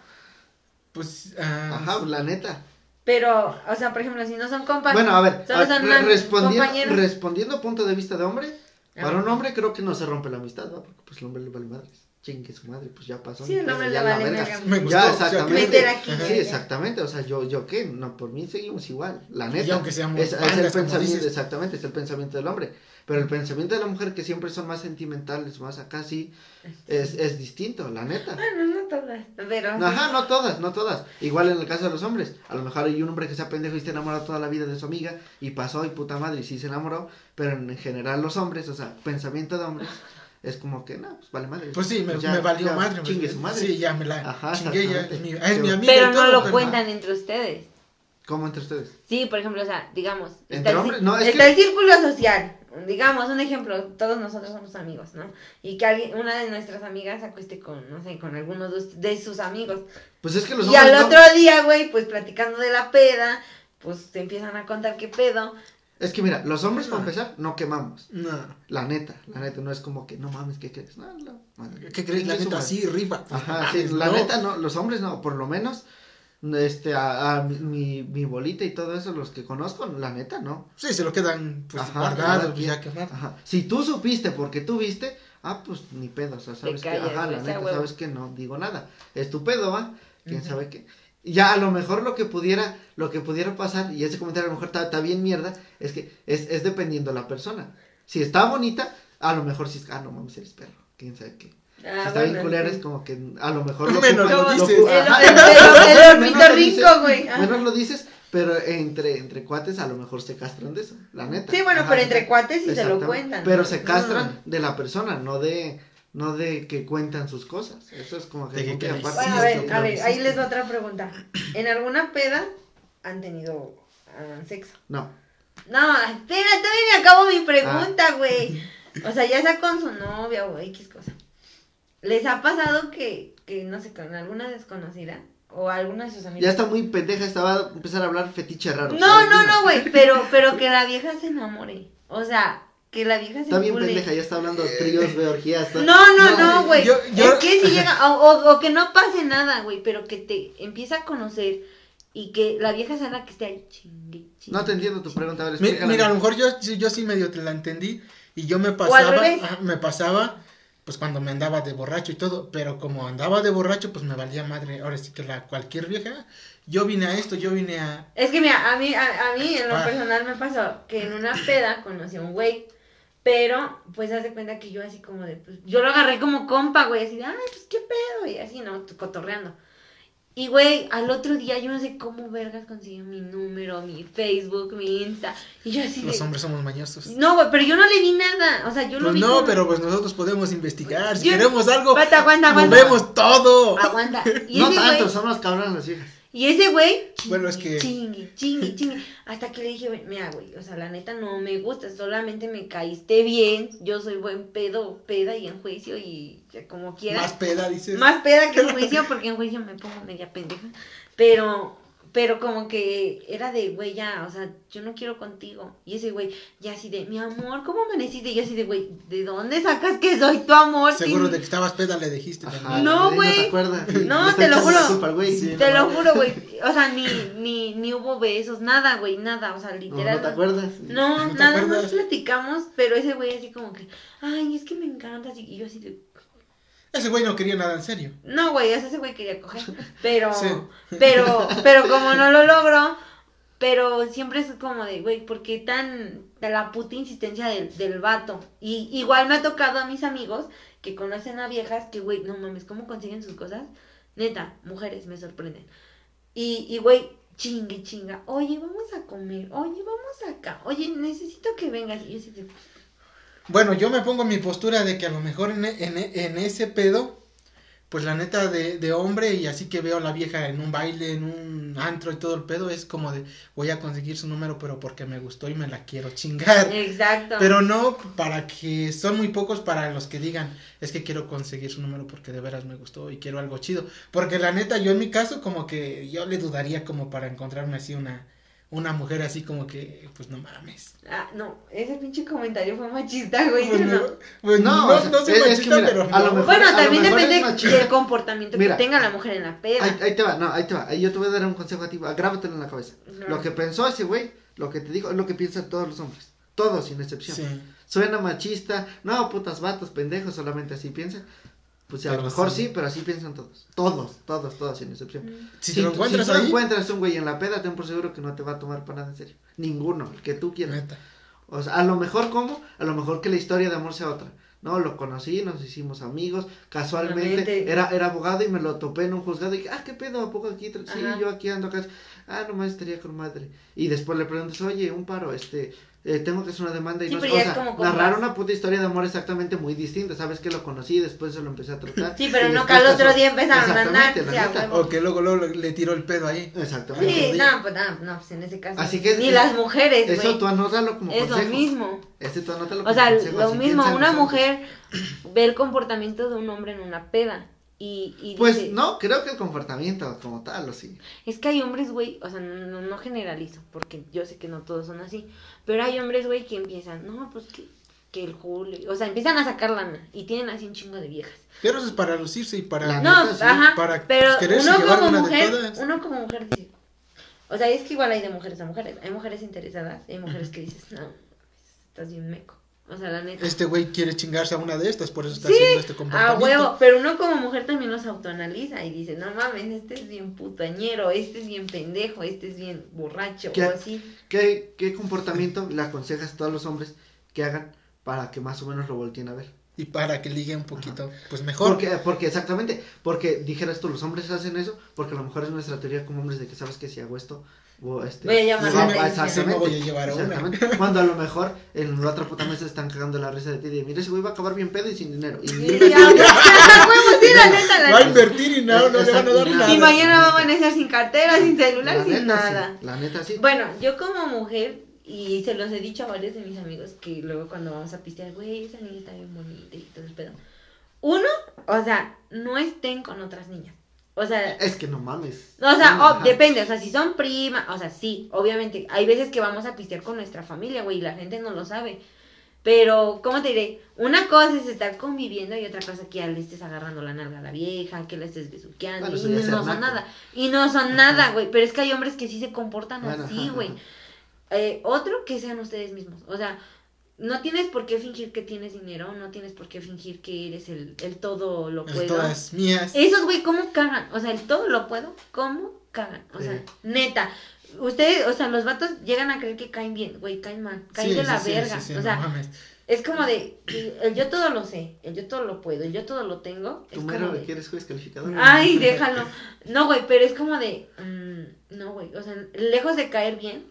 Pues, ah, Ajá, la neta. Pero, o sea, por ejemplo, si no son compas. Bueno, a ver, Solo a- son re- am- respondiendo, compañeros. respondiendo punto de vista de hombre, para un hombre creo que no se rompe la amistad, ¿no? Porque pues el hombre le vale madres. Chingue su madre, pues ya pasó. Sí, pedo, hombre ya la vale verga. verga. Me gustó. Ya, exactamente. Meter aquí, Sí, exactamente. O sea, yo, yo qué, no, por mí seguimos igual. La neta. Y aunque seamos es, es el pensamiento, dices. exactamente, es el pensamiento del hombre. Pero el pensamiento de la mujer, que siempre son más sentimentales, más acá sí, es, es distinto, la neta. Bueno, no todas, pero. Ajá, no todas, no todas. Igual en el caso de los hombres. A lo mejor hay un hombre que sea pendejo y esté enamorado toda la vida de su amiga y pasó y puta madre y sí se enamoró. Pero en general los hombres, o sea, pensamiento de hombres, es como que no, pues vale madre. Pues sí, me, ya- me valió ya madre. pues, Chingue su madre. Sí, ya me la Ajá, chingué. Ya, es mi, es mi amiga Pero y no lo pero- cuentan entre ustedes. ¿Cómo entre ustedes? Sí, por ejemplo, o sea, digamos, ¿Entre está, el, hombres? ci- No, es está que- el círculo social. Digamos, un ejemplo, todos nosotros somos amigos, ¿no? Y que alguien, una de nuestras amigas se acueste con, no sé, con alguno de, de sus amigos. Pues es que los y hombres. al no- otro día, güey, pues platicando de la peda, pues te empiezan a contar qué pedo. Es que mira, los hombres, para Ah. empezar, no quemamos. No. La neta, la neta, no es como que, no mames, ¿qué crees? No, no, madre. ¿Qué crees? La neta, madre. sí, rifa. Ajá, sí, Mames, la no. neta no, los hombres no, por lo menos, este, a, a mi, mi, bolita y todo eso, los que conozco, la neta no. Sí, se lo quedan pues Ajá, guardados, pues, ya quemados. Ajá, si tú supiste porque tú viste, ah, pues ni pedo, o sea, sabes que, callas, ajá, la neta, huevo. sabes que no digo nada, es tu pedo, va, quién Ujú. sabe qué. Ya a lo mejor lo que pudiera, lo que pudiera pasar, y ese comentario a lo mejor está, bien mierda, es que es, es dependiendo la persona. Si está bonita, a lo mejor sí es, ah, no mames, eres perro, quién sabe qué. Ah, si está bien culera sí. es como que a lo mejor lo Menos lo dices. menos lo dices, pero entre, entre cuates a lo mejor se castran de eso, la neta. Sí, bueno, Ajá, pero entre cuates sí se lo cuentan. Pero se castran de la persona, no de no de que cuentan sus cosas. Eso es como que, De que-. Bueno, a ver, a ver, ahí les va otra pregunta. ¿En alguna peda han tenido ah, sexo? No. No, espera, todavía me acabo mi Ah. pregunta, güey. <laughs> O sea, ya sea con su novia o X cosa. ¿Les ha pasado que, que no sé, con alguna desconocida o alguna de sus amigas? Ya está muy pendeja, estaba a empezar a hablar fetiche raro. No, ¿sabes? no, no, güey, pero, pero <laughs> que la vieja se enamore. O sea, que la vieja se Está bien pendeja, ya está hablando de tríos, de orgías. está- No, no, no, güey. yo- yo- Es que si llega, o, o- o que no pase nada, güey, pero que te empieza a conocer y que la vieja sea la que esté ahí chingue, chingue. No te entiendo tu pregunta, a ver, Mi- explícala. Mira, a lo mejor yo, sí- yo sí medio te la entendí y yo me pasaba, ah, me pasaba, pues cuando me andaba de borracho y todo, pero como andaba de borracho, pues me valía madre, ahora sí que la cualquier vieja, yo vine a esto, yo vine a, Es que mira, a mí, a, a mí en lo Ah. personal me pasó que en una peda conocí a un güey, pero pues haz de cuenta que yo así como de, pues, yo lo agarré como compa, güey, así de, ay, pues qué pedo, y así, ¿no? Cotorreando. Y güey, al otro día yo no sé cómo vergas consiguió mi número, mi Facebook, mi Insta, y yo así los de... hombres somos mañosos. No, güey, pero yo no le vi nada, o sea, yo lo Pues vi no, como- pero pues nosotros podemos investigar, si Yo- queremos algo, Aguanta, aguanta, aguanta. movemos todo. Aguanta. <laughs> Y No ese tanto, güey, son los cabrones las viejas. Y ese güey, Bueno, es que- chingue, chingue, <laughs> chingue, hasta que le dije, "Güey, mira, güey, o sea, la neta no me gusta, solamente me caíste bien, yo soy buen pedo, peda y en juicio y como quiera. Más peda, dices. Más peda que <laughs> en juicio, porque en juicio me pongo media pendeja, pero, pero como que era de, güey, ya, o sea, yo no quiero contigo, y ese güey, ya así de, mi amor, ¿cómo amaneciste? Y yo así de, güey, ¿de dónde sacas que soy tu amor? Seguro de que estabas peda, le dijiste Ajá. No, güey. <laughs> No te acuerdas. No, te lo juro. Sí. Te no lo juro, güey. O sea, ni, ni, ni hubo besos, nada, güey, nada. O sea, No, literal. no te acuerdas. No, <laughs> ¿No te nada acuerdas? más platicamos, pero ese güey así como que, ay, es que me encanta. Y yo así de, Ese güey no quería nada en serio. no, güey, ese güey quería coger. <laughs> Pero, Sí. pero, <laughs> pero como no lo logró, pero siempre es como de, güey, ¿por qué tan, de la puta insistencia del, del vato? Y igual me ha tocado a mis amigos que conocen a viejas que, güey, no mames, ¿cómo consiguen sus cosas? Neta, mujeres me sorprenden. Y, y güey, chingue, chinga, oye, vamos a comer, oye, vamos acá, oye, necesito que vengas. Y yo de, Bueno, yo me pongo en mi postura de que a lo mejor en, en, en ese pedo, pues la neta de, de hombre y así que veo a la vieja en un baile, en un antro y todo el pedo, es como de voy a conseguir su número pero porque me gustó y me la quiero chingar. exacto. Pero no para que son muy pocos para los que digan, es que quiero conseguir su número porque de veras me gustó y quiero algo chido. Porque la neta, yo en mi caso, como que yo le dudaría como para encontrarme así una, una mujer así como que, pues no mames. Ah, no, ese pinche comentario fue machista, güey. Pues, ¿sí o no? pues, No, no, o sea, no soy es- es que machista, mira, pero a lo no. mejor- Bueno, a lo también mejor es depende machista. del comportamiento Mira. que tenga la mujer en la peda. Ahí, ahí te va, no, ahí te va. Ahí yo te voy a dar un consejo a ti. Grábatelo en la cabeza. Ajá. Lo que pensó ese güey, lo que te digo, es lo que piensan todos los hombres. Todos, sin excepción. Sí. Suena machista. No, putas vatos, pendejos, solamente así piensan. Pues a Pero lo mejor sí. sí. pero así piensan todos. Todos, todos, todos, sin excepción. Si te lo encuentras si tú ahí, encuentras un güey en la peda, ten por seguro que no te va a tomar para nada en serio. Ninguno, el que tú quieras. neta. O sea, a lo mejor como, a lo mejor que la historia de amor sea otra. No, lo conocí, nos hicimos amigos, casualmente Realmente. era, era abogado y me lo topé en un juzgado y dije, ah, qué pedo, ¿a poco aquí? Sí, Ajá. yo aquí ando acá. Ah, nomás estaría con madre. Y después le preguntas, oye, un paro, este, eh, tengo que hacer una demanda y Sí, no pero sé, ya o es sea, como narrar una puta historia de amor exactamente muy distinta. Sabes que lo conocí y después se lo empecé a tratar. Sí, pero no que al otro día empezaron a andar. O que luego, luego le tiró el pedo ahí. Exactamente. Sí, no, pues no, no, pues en ese caso. Así que- Ni las mujeres, Eso güey. tú anótalo como Es lo consejo. mismo. Este tú anótalo O sea, consejo, lo mismo, una mujer ve el comportamiento de un hombre en una peda. Y, y Pues dice, no, creo que el comportamiento como tal, o sí. Es que hay hombres, güey, o sea, no, no, no generalizo, porque yo sé que no todos son así, pero hay hombres, güey, que empiezan, no, pues que, que el Julio, o sea, empiezan a sacar lana y tienen así un chingo de viejas. Pero eso es para lucirse y para... La No, neta, sí, ajá, para pero quererse uno como una de mujer, uno como mujer dice, o sea, es que igual hay de mujeres a mujeres, hay mujeres interesadas, hay mujeres que dices, no, estás bien meco, o sea, la neta. Este güey quiere chingarse a una de estas, por eso está Sí, haciendo este comportamiento. huevo, pero uno como mujer también los autoanaliza y dice, no mames, este es bien putañero, este es bien pendejo, este es bien borracho, ¿Qué? o así. ¿Qué, ¿Qué comportamiento le aconsejas a todos los hombres que hagan para que más o menos lo volteen a ver? Y para que ligue un poquito, pues mejor. Porque, porque exactamente, porque dijeras tú, los hombres hacen eso, porque a lo mejor es nuestra teoría como hombres de que sabes que si hago esto, o este, Voy a llamar exactamente, voy a llevar a una. exactamente. Cuando a lo mejor en la otra puta mesa están cagando la risa de ti, de mira, ese güey va a acabar bien pedo y sin dinero. Y Sí, mil ya, veces- ya, ya, huevo, sí, la neta, la Va a invertir y no, no le van a dar nada. Y mañana va a amanecer sin cartera, sin celular, la sin neta, nada. sí, la neta sí. Bueno, yo como mujer, y se los he dicho a varios de mis amigos, que luego cuando vamos a pistear, güey, esa niña está bien bonita y todo el pedo. Uno, o sea, no estén con otras niñas. O sea, Es que no mames. o sea, No, o- ajá. depende, o sea, si son primas, o sea, sí, obviamente, hay veces que vamos a pistear con nuestra familia, güey, y la gente no lo sabe. Pero, ¿cómo te diré? Una cosa es estar conviviendo y otra cosa que ya le estés agarrando la nalga a la vieja, que la estés besuqueando, Bueno, y no son naco. nada. Y no son nada, güey, pero es que hay hombres que sí se comportan Bueno, así, güey. Eh, otro, que sean ustedes mismos. O sea, no tienes por qué fingir que tienes dinero, no tienes por qué fingir que eres el, el todo lo Es puedo. todas mías. Esos, güey, ¿cómo cagan? O sea, el todo lo puedo, ¿cómo cagan? O sea, neta. Ustedes, o sea, los vatos llegan a creer que caen bien, güey, caen mal, caen Sí, de sí, la sí, verga. sí, sí, o no sea, mames. es como de, el yo todo lo sé, el yo todo lo puedo, el yo todo lo tengo. ¿Tú mero de, que eres juez calificador? Ay, <laughs> déjalo. No, güey, pero es como de, mm, no, güey, o sea, lejos de caer bien,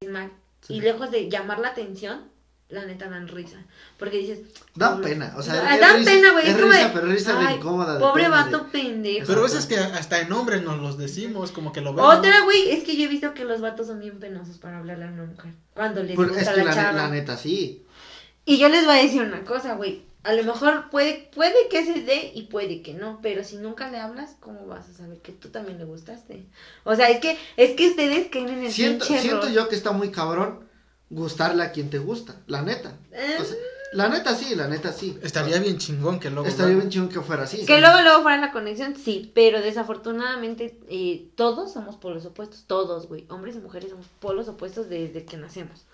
es mal. Sí. Y lejos de llamar la atención, la neta dan risa. Porque dices, Da pobre- pena, o sea, dan risa- pena, güey. es risa, pero risa de "Ay, incómoda, Pobre pena, vato de- pendejo. Pero eso es que hasta en hombres nos los decimos, como que lo ven. Otra, güey, es que yo he visto que los vatos son bien penosos para hablarle a una mujer. Cuando les gusta es que la, la, chava. la neta sí. Y yo les voy a decir una cosa, güey. A lo mejor puede, puede que se dé y puede que no, pero si nunca le hablas, ¿cómo vas a saber que tú también le gustaste? O sea, es que, es que ustedes caen en el Siento, siento error. yo que está muy cabrón gustarle a quien te gusta, la neta. Eh, O sea, la neta sí, la neta sí. Estaría bien chingón que luego. Estaría bien chingón que fuera así. Que luego, luego fuera la conexión, sí, pero desafortunadamente eh, todos somos polos opuestos, todos, güey, hombres y mujeres somos polos opuestos desde que nacemos.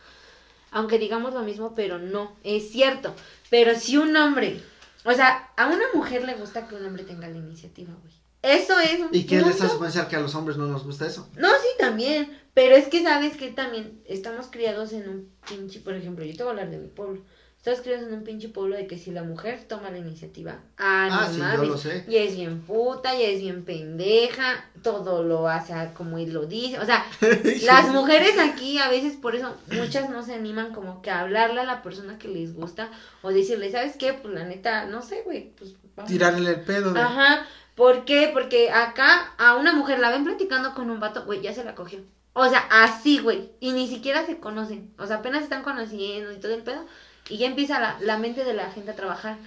Aunque digamos lo mismo, pero no, es cierto. Pero si un hombre, o sea, a una mujer le gusta que un hombre tenga la iniciativa, güey. Eso es un ¿Y qué les hace pensar que a los hombres no nos gusta eso? No, sí, también. Pero es que sabes que también estamos criados en un pinche, por ejemplo, yo te voy a hablar de mi pueblo. Estamos criados en un pinche pueblo de que si la mujer toma la iniciativa, ah, Ah, no sí, yo lo sé. ya es bien puta, ya es bien pendeja, todo lo hace como él lo dice. O sea, <laughs> las mujeres aquí a veces por eso muchas no se animan como que a hablarle a la persona que les gusta o decirle, ¿sabes qué? Pues la neta, no sé, güey, pues vamos. Tirarle el pedo de. Ajá, ¿por qué? Porque acá a una mujer la ven platicando con un vato, güey, ya se la cogió. O sea, así, güey, y ni siquiera se conocen. O sea, apenas están conociendo y todo el pedo. Y ya empieza la, la mente de la gente a trabajar.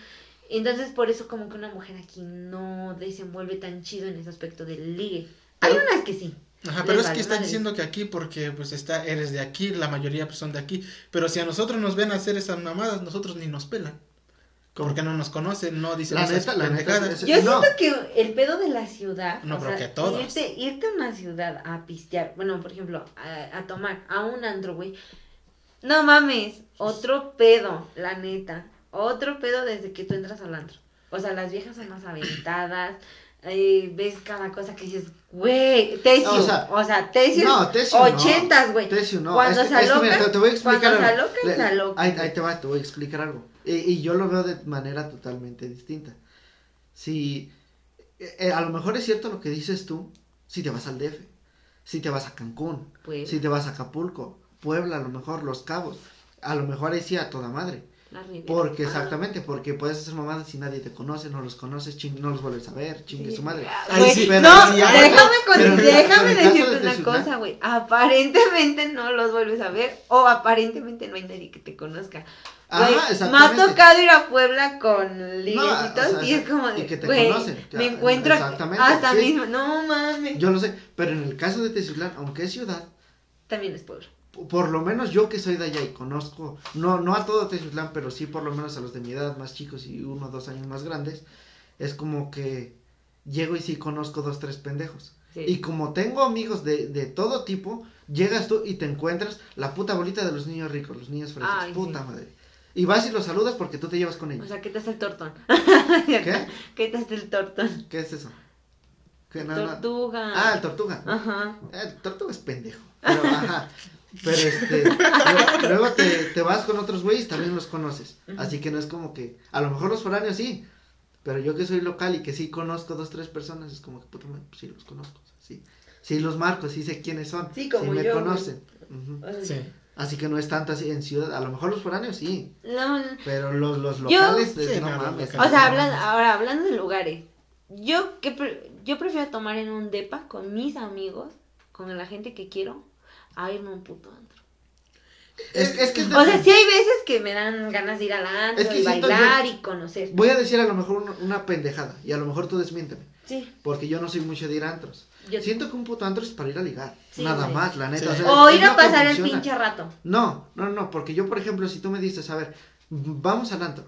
Entonces, por eso como que una mujer aquí no desenvuelve tan chido en ese aspecto del ligue. Hay Pero- unas que sí. Ajá, pero es que está madre. diciendo que aquí porque pues está, eres de aquí, la mayoría pues, son de aquí. Pero si a nosotros nos ven hacer esas mamadas, nosotros ni nos pelan. Porque no nos conocen, no dicen La neta, la neta, es- Yo No. siento que el pedo de la ciudad, No, o pero sea, que todos. Irte, irte a una ciudad a pistear, bueno, por ejemplo, a, a tomar, a un antro, güey. No mames, otro pedo, la neta. Otro pedo desde que tú entras al antro. O sea, las viejas son más aventadas. eh, ves cada cosa que dices, güey, Tesio, O sea, o sea, Tesio, No, Tesio no. ochentas, güey. Tesio no. Cuando es que- se es que mira, te, te voy a explicar cuando se algo. aloca, Le- se aloca, Ahí, ahí te va, te voy a explicar algo. Y, y yo lo veo de manera totalmente distinta. Si eh, eh, a lo mejor es cierto lo que dices tú, si te vas al DF, si te vas a Cancún, si te vas a Acapulco, Puebla, a lo mejor Los Cabos, a lo mejor ahí sí a toda madre. La. Porque Ah. exactamente, porque puedes hacer mamadas si nadie te conoce, no los conoces, ching- no los vuelves a ver, chingue Sí. su madre. Sí, pero no, déjame, con- pero pero déjame decirte de una cosa, güey. Aparentemente no los vuelves a ver o aparentemente no hay nadie que te conozca. Ajá, Güey, me ha tocado ir a Puebla con liguecitos o sea, y es como de, y que te conocen, ya, me encuentro hasta sí. mismo, no mames. Yo lo sé, pero en el caso de Tezutlán, aunque es ciudad, También es Puebla. Por lo menos yo que soy de allá y conozco, no, no a todo Tezutlán, pero sí por lo menos a los de mi edad más chicos y uno o dos años más grandes, es como que llego y sí conozco dos, tres pendejos. Sí. Y como tengo amigos de, de todo tipo, llegas tú y te encuentras la puta bolita de los niños ricos, los niños frescos, puta sí. madre. Y vas y los saludas porque tú te llevas con ellos. O sea, ¿qué te hace el tortón? ¿Qué? <laughs> ¿Qué te hace el tortón? ¿Qué es eso? ¿Qué. Tortuga. Ah, el tortuga. Ajá. El tortuga es pendejo. Pero, ajá. Pero este. <laughs> luego- Luego te, te vas con otros güeyes, también los conoces. Así que no es como que. A lo mejor los foráneos sí. Pero yo que soy local y que sí conozco dos, tres personas, es como que puta pues sí los conozco. Sí. Sí los marco, sí sé quiénes son. Sí, como me yo, conocen. Sí. Así que no es tanto así en ciudad. A lo mejor los foráneos sí. no, no. Pero los, los Yo- locales, Sí, no, no, los mames. O sea, no hablando, mames. ahora hablando de lugares, yo que pre- yo prefiero tomar en un depa con mis amigos, con la gente que quiero, a irme a un puto antro. Es, es que es O sea, de- sí hay veces que me dan ganas de ir al antro Es que y bailar y conocer. Voy a decir a lo mejor una, una pendejada. Y a lo mejor tú desmiénteme. Sí, Porque yo no soy mucho de ir a antros. yo Siento que un puto antro es para ir a ligar. Sí, Nada güey. más, la neta. Sí. o sea, O es- ir a pasar el pinche rato. No, no, no, porque yo, por ejemplo, si tú me dices, a ver, vamos al antro.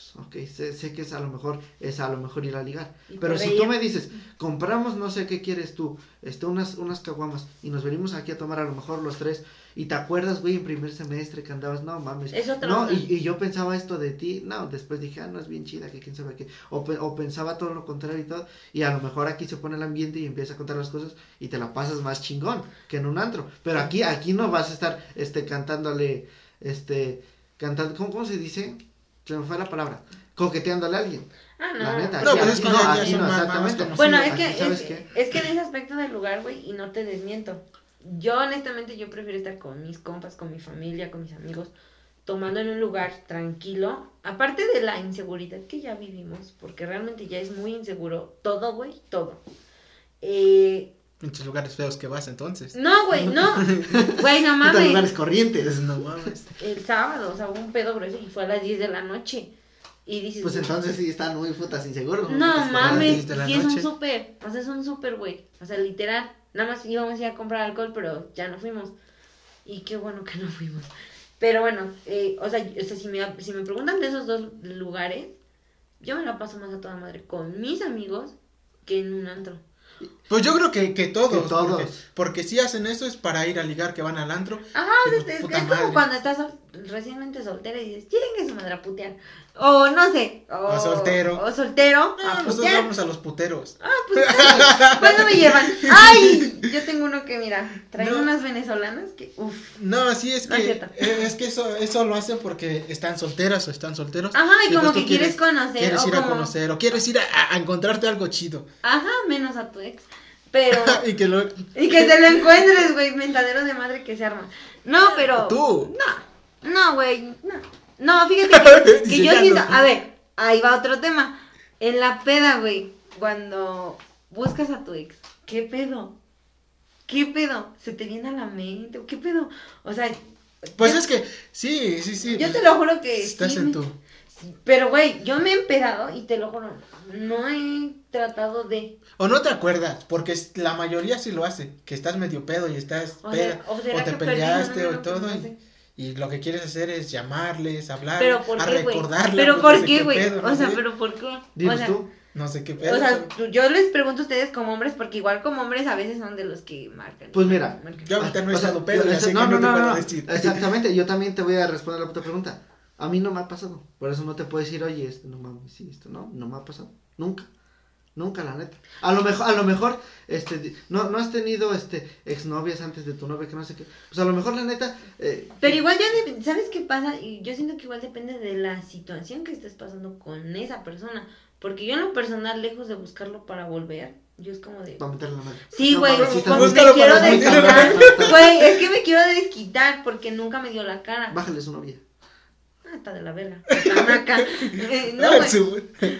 Pues, ok, sé, sé que es a lo mejor, es a lo mejor ir a ligar. Pero si tú me dices, compramos no sé qué quieres tú, este, unas, unas caguamas, y nos venimos aquí a tomar a lo mejor los tres, y te acuerdas, güey, en primer semestre que andabas, no mames. No, y, y yo pensaba esto de ti, no, después dije, ah, no es bien chida, que quién sabe qué. O, o pensaba todo lo contrario y todo, y a lo mejor aquí se pone el ambiente y empieza a contar las cosas y te la pasas más chingón que en un antro. Pero aquí, aquí no vas a estar, este, cantándole, este, cantando, ¿cómo, cómo se dice? Se me fue la palabra. Coqueteándole a alguien. Ah, no. La neta, No, pues es que no, ya- aquí no, exactamente. Bueno, es que, ¿sabes es, qué? es que en ese aspecto del lugar, güey, y no te desmiento. Yo, honestamente, yo prefiero estar con mis compas, con mi familia, con mis amigos, tomando en un lugar tranquilo. Aparte de la inseguridad que ya vivimos, porque realmente ya es muy inseguro todo, güey, todo. Eh, Pinches lugares feos que vas entonces. no, güey, no. <laughs> Güey, no mames. lugares corrientes. No mames. El sábado, o sea, hubo un pedo grueso y fue a las 10 de la noche. Y dices, Pues entonces sí están muy putas inseguros. No Putas mames, sí es un súper, o sea, es un súper, güey. O sea, literal, nada más íbamos a ir a comprar alcohol, pero ya no fuimos. Y qué bueno que no fuimos. Pero bueno, eh, o, sea, o sea, si me, si me preguntan de esos dos lugares, yo me la paso más a toda madre con mis amigos que en un antro. Pues yo creo que, que todos. Que todos. Porque, porque si hacen eso es para ir a ligar que van al antro. Ajá, pues, es, como cuando estás sol- recientemente soltera y dices, lleguen su madre a putear. O no sé. O, O soltero. O soltero Ah, a nosotros putear. vamos a los puteros. Ah, pues ¿cuándo me llevan? ¡Ay! Yo tengo uno que, mira, trae No. unas venezolanas que, uff. No, sí es No es que cierto. eh, es que eso eso lo hacen porque están solteras o están solteros. Ajá, y como pues que tú quieres conocer, Quieres o ir a conocer o quieres ir a, a encontrarte algo chido. Ajá, menos a tu ex. Pero. <laughs> y que lo y que te lo encuentres, güey, mentadero de madre que se arma. No, pero. tú. No, no, güey, no. No, fíjate <laughs> que, yo siento. A ver, ahí va otro tema. En la peda, güey, cuando buscas a tu ex, ¿qué pedo? ¿Qué pedo? ¿Se te viene a la mente? ¿Qué pedo? O sea. Pues yo- es que sí, sí, sí. Yo te lo juro que estás sí en tu Pero, güey, yo me he empedado y te lo juro, no he tratado de... O no te acuerdas, porque la mayoría sí lo hace, que estás medio pedo y estás O, peda, sea, o, o, será te perdí, peleaste no, no, o todo, y. y lo que quieres hacer es llamarles, hablar, Pero, ¿por a qué, güey? recordarle. Pero, ¿por qué, güey? O no sea, sé, pero, ¿por qué? Dinos o sea, tú. No sé qué pedo. O sea, tú- yo les pregunto a ustedes como hombres, porque igual como hombres a veces son de los que marcan. Pues mira, marcan. Yo ahorita no he estado pedo, que no, no, no, te no, puedo no. decir. Exactamente, yo también te voy a responder la puta pregunta. A mí no me ha pasado. Por eso no te puedo decir, oye, esto no mames, sí, esto no, no me ha pasado. Nunca. Nunca, la neta. A lo mejor, a lo mejor, este, no, no has tenido, este, exnovias antes de tu novia, que no sé qué. Pues a lo mejor, la neta, eh, Pero igual ya, de- ¿sabes qué pasa? Y yo siento que igual depende de la situación que estés pasando con esa persona. Porque yo en lo personal, lejos de buscarlo para volver, yo es como de... va a meterle la madre. Sí, No, güey, sí muy- me quiero para desquitar. Güey, es que me quiero desquitar porque nunca me dio la cara. Bájale su novia. Está de la verga. Tanaca. <laughs> Eh, No, güey.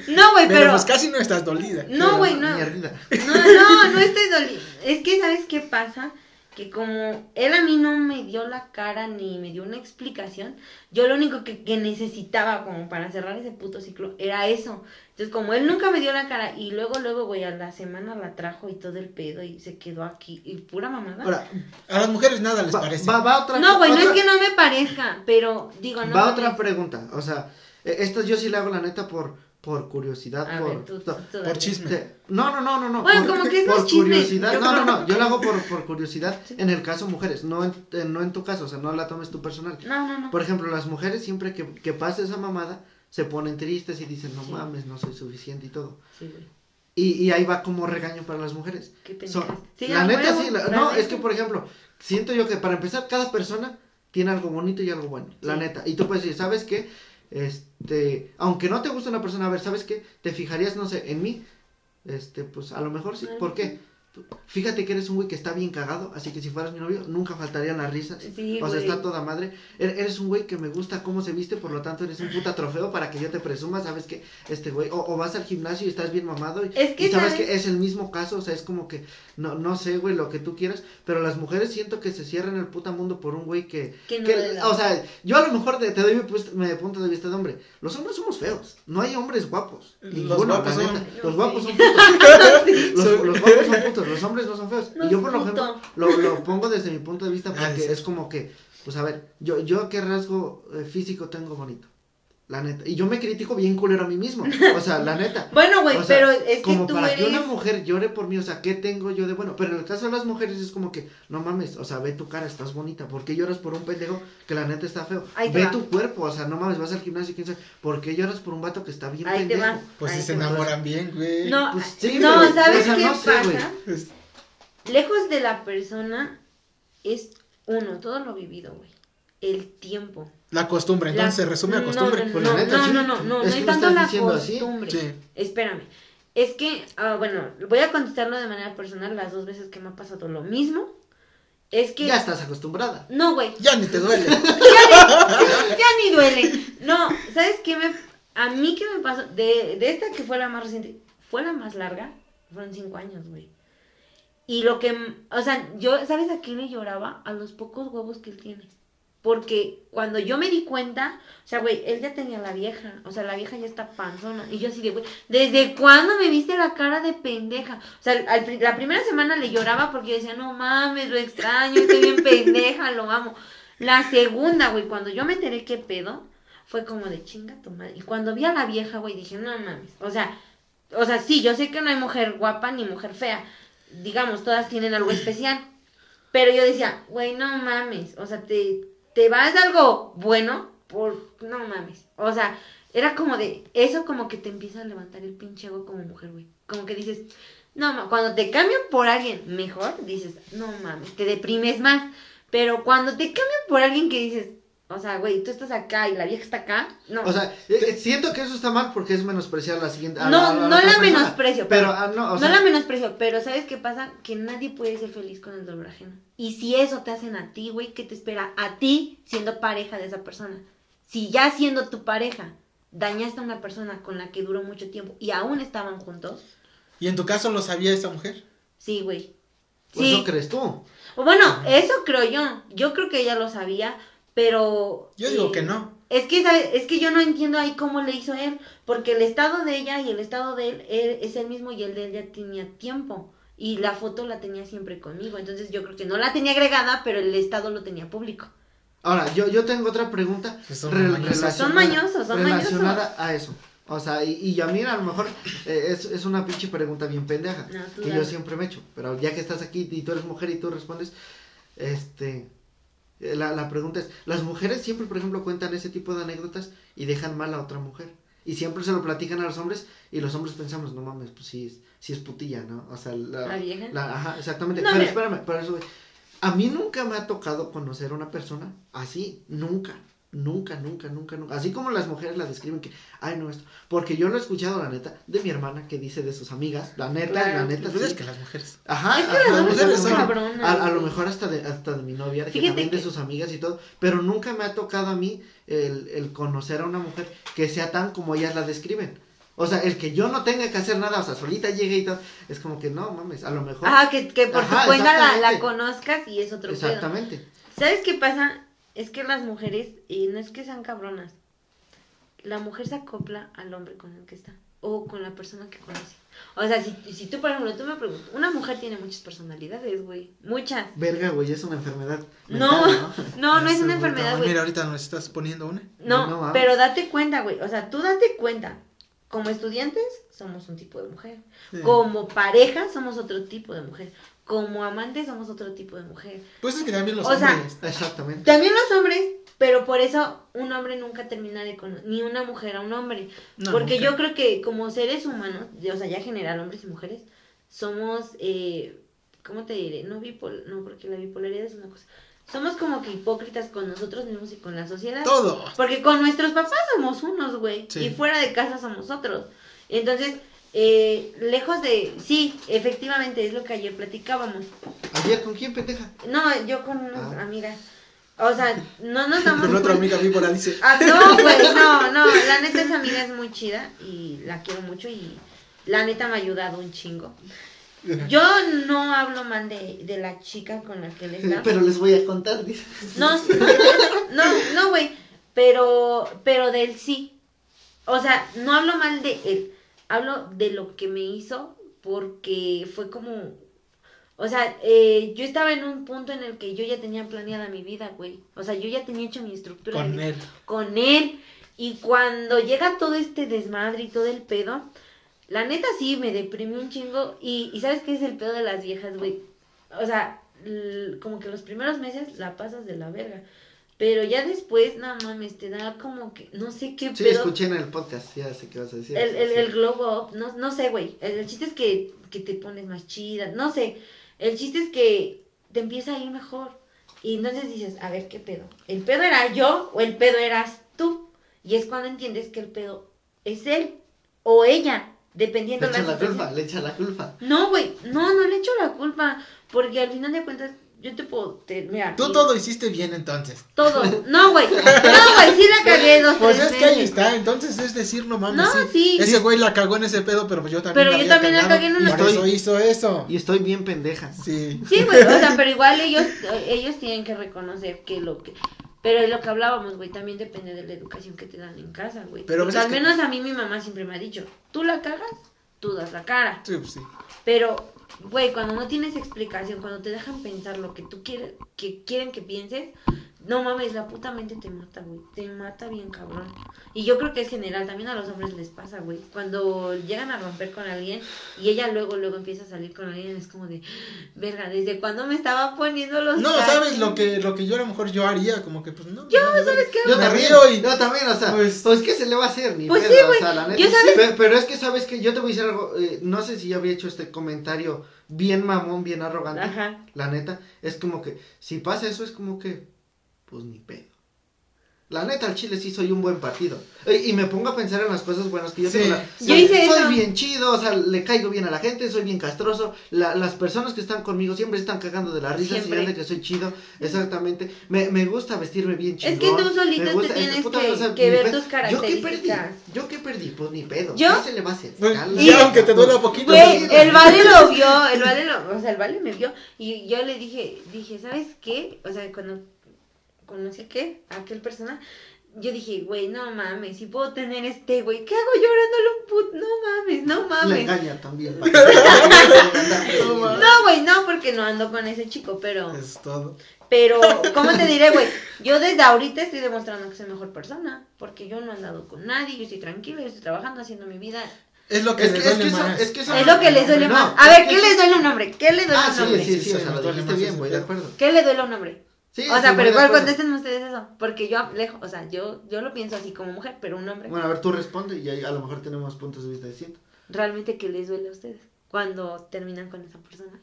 No, güey, Pero pero... pues casi no estás dolida. No, güey, no. No, no, no estoy dolida. Es que, ¿sabes qué pasa? Que como él a mí no me dio la cara ni me dio una explicación, yo lo único que, que necesitaba como para cerrar ese puto ciclo era eso. Entonces, como él nunca me dio la cara y luego, luego, güey, a la semana la trajo y todo el pedo y se quedó aquí y pura mamada. Ahora, A las mujeres nada les va, parece. va, va otra no, güey, no es que no me parezca, pero digo, no. Va otra pregunta. O sea, eh, esta yo sí la hago, la neta, por, por curiosidad. A por, ver, tú, tú, Por chisme. No, no, no, no, no. Bueno, por, como que es por curiosidad. No, no, no. Yo lo hago por, por curiosidad. En el caso mujeres, no en, en- no en tu caso, o sea, no la tomes tú personal. No, no, no. Por ejemplo, las mujeres siempre que, que pasa esa mamada se ponen tristes y dicen, no Sí. mames, no soy suficiente y todo. Sí, güey. Y, y ahí va como regaño para las mujeres. Qué. Sí, la neta huevo, sí, la- no, es que por ejemplo, siento yo que para empezar cada persona tiene algo bonito y algo bueno, la neta. Y tú puedes decir, ¿sabes qué? Este, aunque no te guste una persona, a ver, ¿sabes qué? Te fijarías, no sé, en mí. Este, pues a lo mejor sí. ¿Por qué? Fíjate que eres un güey que está bien cagado, así que si fueras mi novio, nunca faltarían las risas. Sí, o sea, güey. está toda madre. Er- Eres un güey que me gusta cómo se viste, por lo tanto eres un puta trofeo para que yo te presuma, sabes que este güey, o, o vas al gimnasio y estás bien mamado y, Es que, y sabes ¿sabes? que es el mismo caso, o sea, es como que, no, no sé, güey, lo que tú quieras, pero las mujeres siento que se cierran el puta mundo por un güey que, Que no que- o sea, yo a lo mejor te, te doy mi, pues- mi punto de vista de hombre, los hombres somos feos, no hay hombres guapos, Los ninguno, guapos son- los guapos son <laughs> putos, <laughs> los guapos son putos, los hombres no son feos, No y yo por lo ejemplo, lo, lo pongo desde mi punto de vista porque sí. es como que, pues a ver, yo, yo qué rasgo eh, físico tengo bonito, la neta, y yo me critico bien culero a mí mismo, o sea, la neta. <laughs> Bueno, güey, O sea, pero es que como tú para eres... que una mujer llore por mí, o sea, ¿qué tengo yo de bueno? Pero en el caso de las mujeres es como que, no mames, o sea, ve tu cara, estás bonita, ¿por qué lloras por un pendejo que la neta está feo? Ahí Ve va. tu cuerpo, o sea, no mames, vas al gimnasio, quién sabe, ¿por qué lloras por un vato que está bien Ahí te pendejo? va. Pues Ahí si se va. enamoran bien, güey. No, Pues sí, no, ¿sabes o sea, qué no sé, güey. pasa? Lejos de la persona es uno, todo lo vivido, güey. El tiempo. La costumbre, entonces La- se resume a no, costumbre. No, Pues no, la neta, no, sí. no, no, no, Es no que es tanto la costumbre. Sí. Espérame. Es que, ah, bueno, voy a contestarlo de manera personal las dos veces que me ha pasado lo mismo. Es que... Ya estás acostumbrada. No, güey. Ya ni te duele. <laughs> <laughs> ya ni duele. No, ¿sabes qué me... A mí qué me pasó? De, de esta que fue la más reciente, fue la más larga, fueron cinco años, güey. Y lo que, o sea, yo, ¿sabes a qué le lloraba? A los pocos huevos que él tiene. Porque cuando yo me di cuenta, o sea, güey, él ya tenía la vieja, o sea, la vieja ya está panzona. Y yo así de, güey, ¿desde cuándo me viste la cara de pendeja? O sea, al la primera semana le lloraba porque yo decía, no mames, lo extraño, estoy bien <laughs> pendeja, lo amo. La segunda, güey, cuando yo me enteré qué pedo, fue como de chinga tu madre. Y cuando vi a la vieja, güey, dije, no mames. O sea, o sea, sí, yo sé que no hay mujer guapa ni mujer fea. Digamos, todas tienen algo especial. Pero yo decía, güey, no mames. O sea, te, te vas algo bueno por. No mames. O sea, era como de. Eso como que te empieza a levantar el pinche ego como mujer, güey. Como que dices, no. Cuando te cambian por alguien mejor, dices, no mames, te deprimes más. Pero cuando te cambian por alguien que dices, o sea, güey, tú estás acá y la vieja está acá, no. O sea, eh, eh, siento que eso está mal porque es menospreciar a la siguiente. a No, la- a no la persona. menosprecio, Pero, pero- ah, no, o no sea, la menosprecio, pero ¿sabes qué pasa? Que nadie puede ser feliz con el dolor ajeno. Y si eso te hacen a ti, güey, ¿qué te espera a ti siendo pareja de esa persona? Si ya siendo tu pareja dañaste a una persona con la que duró mucho tiempo y aún estaban juntos, ¿Y en tu caso lo sabía esa mujer? sí, güey. pues Sí. eso crees tú. Bueno, eso creo yo. Yo creo que ella lo sabía, pero... Yo digo eh, que no. Es que, es que yo no entiendo ahí cómo le hizo él, porque el estado de ella y el estado de él, él es el mismo y el de él ya tenía tiempo. Y la foto la tenía siempre conmigo, entonces yo creo que no la tenía agregada, pero el estado lo tenía público. Ahora, yo, yo tengo otra pregunta son mañosos. relacionada- Son mañosos, son relacionada a eso. O sea, y, y a mí a lo mejor eh, es, es una pinche pregunta bien pendeja No, que yo siempre me echo. Pero ya que estás aquí y tú eres mujer y tú respondes, este, la, la pregunta es, las mujeres siempre, por ejemplo, cuentan ese tipo de anécdotas y dejan mal a otra mujer. Y siempre se lo platican a los hombres y los hombres pensamos, no mames, pues sí, es- sí es putilla, ¿no? O sea, la, ¿La vieja? la- ajá, exactamente. No, Pero mira. espérame, eso. A mí nunca me ha tocado conocer a una persona así, nunca, nunca, nunca, nunca, nunca. Así como las mujeres la describen que, ay, no, esto. Porque yo lo he escuchado, la neta, de mi hermana que dice de sus amigas, la neta, Claro. la neta. Pues sí. es que las mujeres. Ajá, Es que ajá, las mujeres son a, a lo mejor hasta de, hasta de mi novia, que también de sus amigas y todo, pero nunca me ha tocado a mí el, el conocer a una mujer que sea tan como ellas la describen. O sea, el que yo no tenga que hacer nada, o sea, solita llegue y todo, es como que no, mames, a lo mejor. Ajá, que, que por tu cuenta la, conozcas y es otro pedo. Exactamente. ¿Sabes qué pasa? Es que las mujeres, y no es que sean cabronas, la mujer se acopla al hombre con el que está, o con la persona que conoce. O sea, si, si tú, por ejemplo, tú me preguntas, una mujer tiene muchas personalidades, güey, muchas. Verga, güey, es una enfermedad. No, <laughs> no, no es una enfermedad, güey. Mira, ahorita nos estás poniendo una. No, pero date cuenta, güey. O sea, tú date cuenta. Como estudiantes, somos un tipo de mujer. Sí. Como pareja, somos otro tipo de mujer. Como amantes, somos otro tipo de mujer. Pues es que también los O sea, hombres. Exactamente. También los hombres, pero por eso un hombre nunca terminará con ni una mujer a un hombre. No, Porque yo creo que como seres humanos, o sea, ya general, hombres y mujeres, somos, eh, ¿cómo te diré? No bipol no, porque la bipolaridad es una cosa. Somos como que hipócritas con nosotros mismos y con la sociedad. Todos. Porque con nuestros papás somos unos, güey. Sí. Y fuera de casa somos otros. Entonces, eh, lejos de... Sí, efectivamente, es lo que ayer platicábamos. Ayer, ¿con quién, pendeja? No, yo con unas Ah. amigas. O sea, no nos <laughs> damos Con otra amiga víbora dice. Ah, no, <laughs> güey, no, no. La neta, esa amiga es muy chida y la quiero mucho y la neta me ha ayudado un chingo. <laughs> Yo no hablo mal de, de la chica con la que él está. Pero les voy a contar, dice. No, no, no, güey. Pero, pero de él sí. O sea, no hablo mal de él. Hablo de lo que me hizo porque fue como... O sea, eh, yo estaba en un punto en el que yo ya tenía planeada mi vida, güey. O sea, yo ya tenía hecho mi estructura. Con él. Con él. Y cuando llega todo este desmadre y todo el pedo, la neta sí me deprimí un chingo. Y, y ¿sabes qué es el pedo de las viejas, güey? O sea, como que los primeros meses la pasas de la verga. Pero ya después, no mames, te da como que, no sé qué Sí, pedo. escuché en el podcast, ya sé qué vas a decir. El, el, el glow up, no, no sé, güey. El, el chiste es que, que te pones más chida, no sé. El chiste es que te empieza a ir mejor. Y entonces dices, a ver, ¿qué pedo? ¿El pedo era yo o el pedo eras tú? Y es cuando entiendes que el pedo es él o ella, Le dependiendo echa la la situación. culpa, le echa la culpa. No, güey, no, no le echo la culpa. Porque al final de cuentas, yo te puedo. Te, mira, Tú y- todo hiciste bien entonces. Todo. <laughs> No, güey. No, güey, sí la cagué dos, Pues tres es que ahí está, entonces es decir, no mames. No, sí. Ese güey la cagó en ese pedo, pero yo también Pero la yo había también la cagado, cagué en una- Por eso hizo eso. Y estoy bien pendeja. Sí. Sí, güey, o sea, <laughs> pero igual ellos, ellos tienen que reconocer que lo que... Pero es lo que hablábamos, güey, también depende de la educación que te dan en casa, güey. Pero, Porque pues, al es que- menos a mí mi mamá siempre me ha dicho, tú la cagas, tú das la cara. Sí, pues sí. Pero, güey, cuando no tienes explicación, cuando te dejan pensar lo que tú quieres, que quieren que pienses, no mames, la puta mente te mata, güey. Te mata bien cabrón. Y yo creo que es general, también a los hombres les pasa, güey. Cuando llegan a romper con alguien y ella luego, luego empieza a salir con alguien, es como de, verga, ¿desde cuándo me estaba poniendo los No, cachos?" ¿sabes lo que, lo que yo a lo mejor yo haría? Como que pues no. Yo, no, ¿sabes qué? Yo también, río y- yo también, o sea, Pues- pues, ¿qué se le va a hacer? Ni Pues pedo, sí, o sea, la neta. Yo, ¿sabes? Pe- Pero, es que, ¿sabes que Yo te voy a decir algo, eh, no sé si ya había hecho este comentario bien mamón, bien arrogante. Ajá. La neta, es como que, si pasa eso, es como que, pues ni pedo. La neta, al chile sí soy un buen partido. Eh, Y me pongo a pensar en las cosas buenas que yo Sí. tengo. La- Yo soy, hice soy bien chido, o sea, le caigo bien a la gente, soy bien castroso. La- las personas que están conmigo siempre están cagando de la risa, Siempre. si de que soy chido. Exactamente. Me, me gusta vestirme bien chingón. Es que tú solito me te gusta- tienes puta, que- que ver pedo. tus ¿Yo qué perdí? características. ¿Yo qué perdí? Pues ni pedo. ¿Yo? ¿Qué se le va a hacer? Pues, y aunque te duela poquito. Güey, pero- el vale lo vio, el vale lo, o sea, el vale me vio y yo le dije, dije, ¿sabes qué? O sea, cuando conocí a qué, a aquel persona, yo dije, güey, no mames, si puedo tener este, güey, ¿qué hago llorándole un put? No mames, no Le mames. engaña también. <laughs> No, güey, no, porque no ando con ese chico, pero, Es todo. pero, <laughs> ¿cómo te diré, güey? Yo desde ahorita estoy demostrando que soy mejor persona, porque yo no he andado con nadie, yo estoy tranquila, yo estoy trabajando, haciendo mi vida. Es lo que Es le que, es, duele eso, más. es que eso Es lo que les duele no, más. A es ver, que ¿qué les duele a un hombre? ¿Qué le duele a Ah, un hombre? sí, sí, Sí, o sí, sea, lo duele dijiste bien, voy de acuerdo. ¿Qué le duele a un hombre? Sí, o sea, pero igual contesten ustedes eso, porque yo, lejos, o sea, yo, yo lo pienso así como mujer, pero un hombre, Bueno, a ver, tú responde y ahí a lo mejor tenemos puntos de vista distintos. realmente, ¿qué les duele a ustedes cuando terminan con esa persona?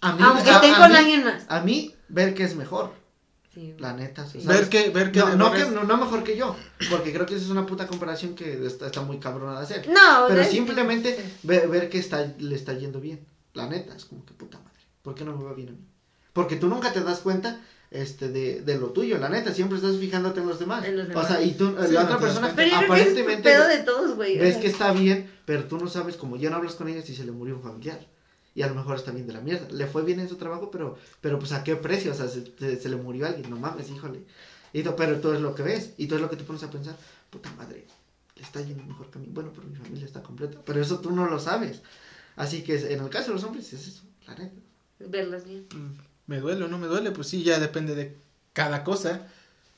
A mí, Aunque a- estén a con mí- alguien más. A mí, ver que es mejor, Sí, la neta. sí. Ver que, ver que No, no, que, verdad- no, no mejor que yo, porque creo que esa es una puta comparación que está, está muy cabrona de hacer. No, Pero simplemente ver, ver que está, le está yendo bien. La neta, es como que puta madre. ¿Por qué no me va bien a mí? Porque tú nunca te das cuenta este, de, de lo tuyo, la neta. Siempre estás fijándote en los demás. En los O demás. sea, y tú, Sí, la no otra persona. Pero que es aparentemente pedo de todos, güey. o ves que está bien, pero tú no sabes, como ya no hablas con ella, si se le murió un familiar. Y a lo mejor está bien de la mierda. Le fue bien en su trabajo, pero, pero pues a qué precio, o sea, se, se- se le murió alguien, no mames, híjole. Y tú- pero tú es lo que ves, y tú es lo que te pones a pensar, puta madre, le está yendo mejor que a mí. Bueno, pero mi familia está completa. Pero eso tú no lo sabes. Así que en el caso de los hombres es eso, la neta. Verlas bien. Mm, ¿Me duele o no me duele? Pues sí, ya depende de cada cosa.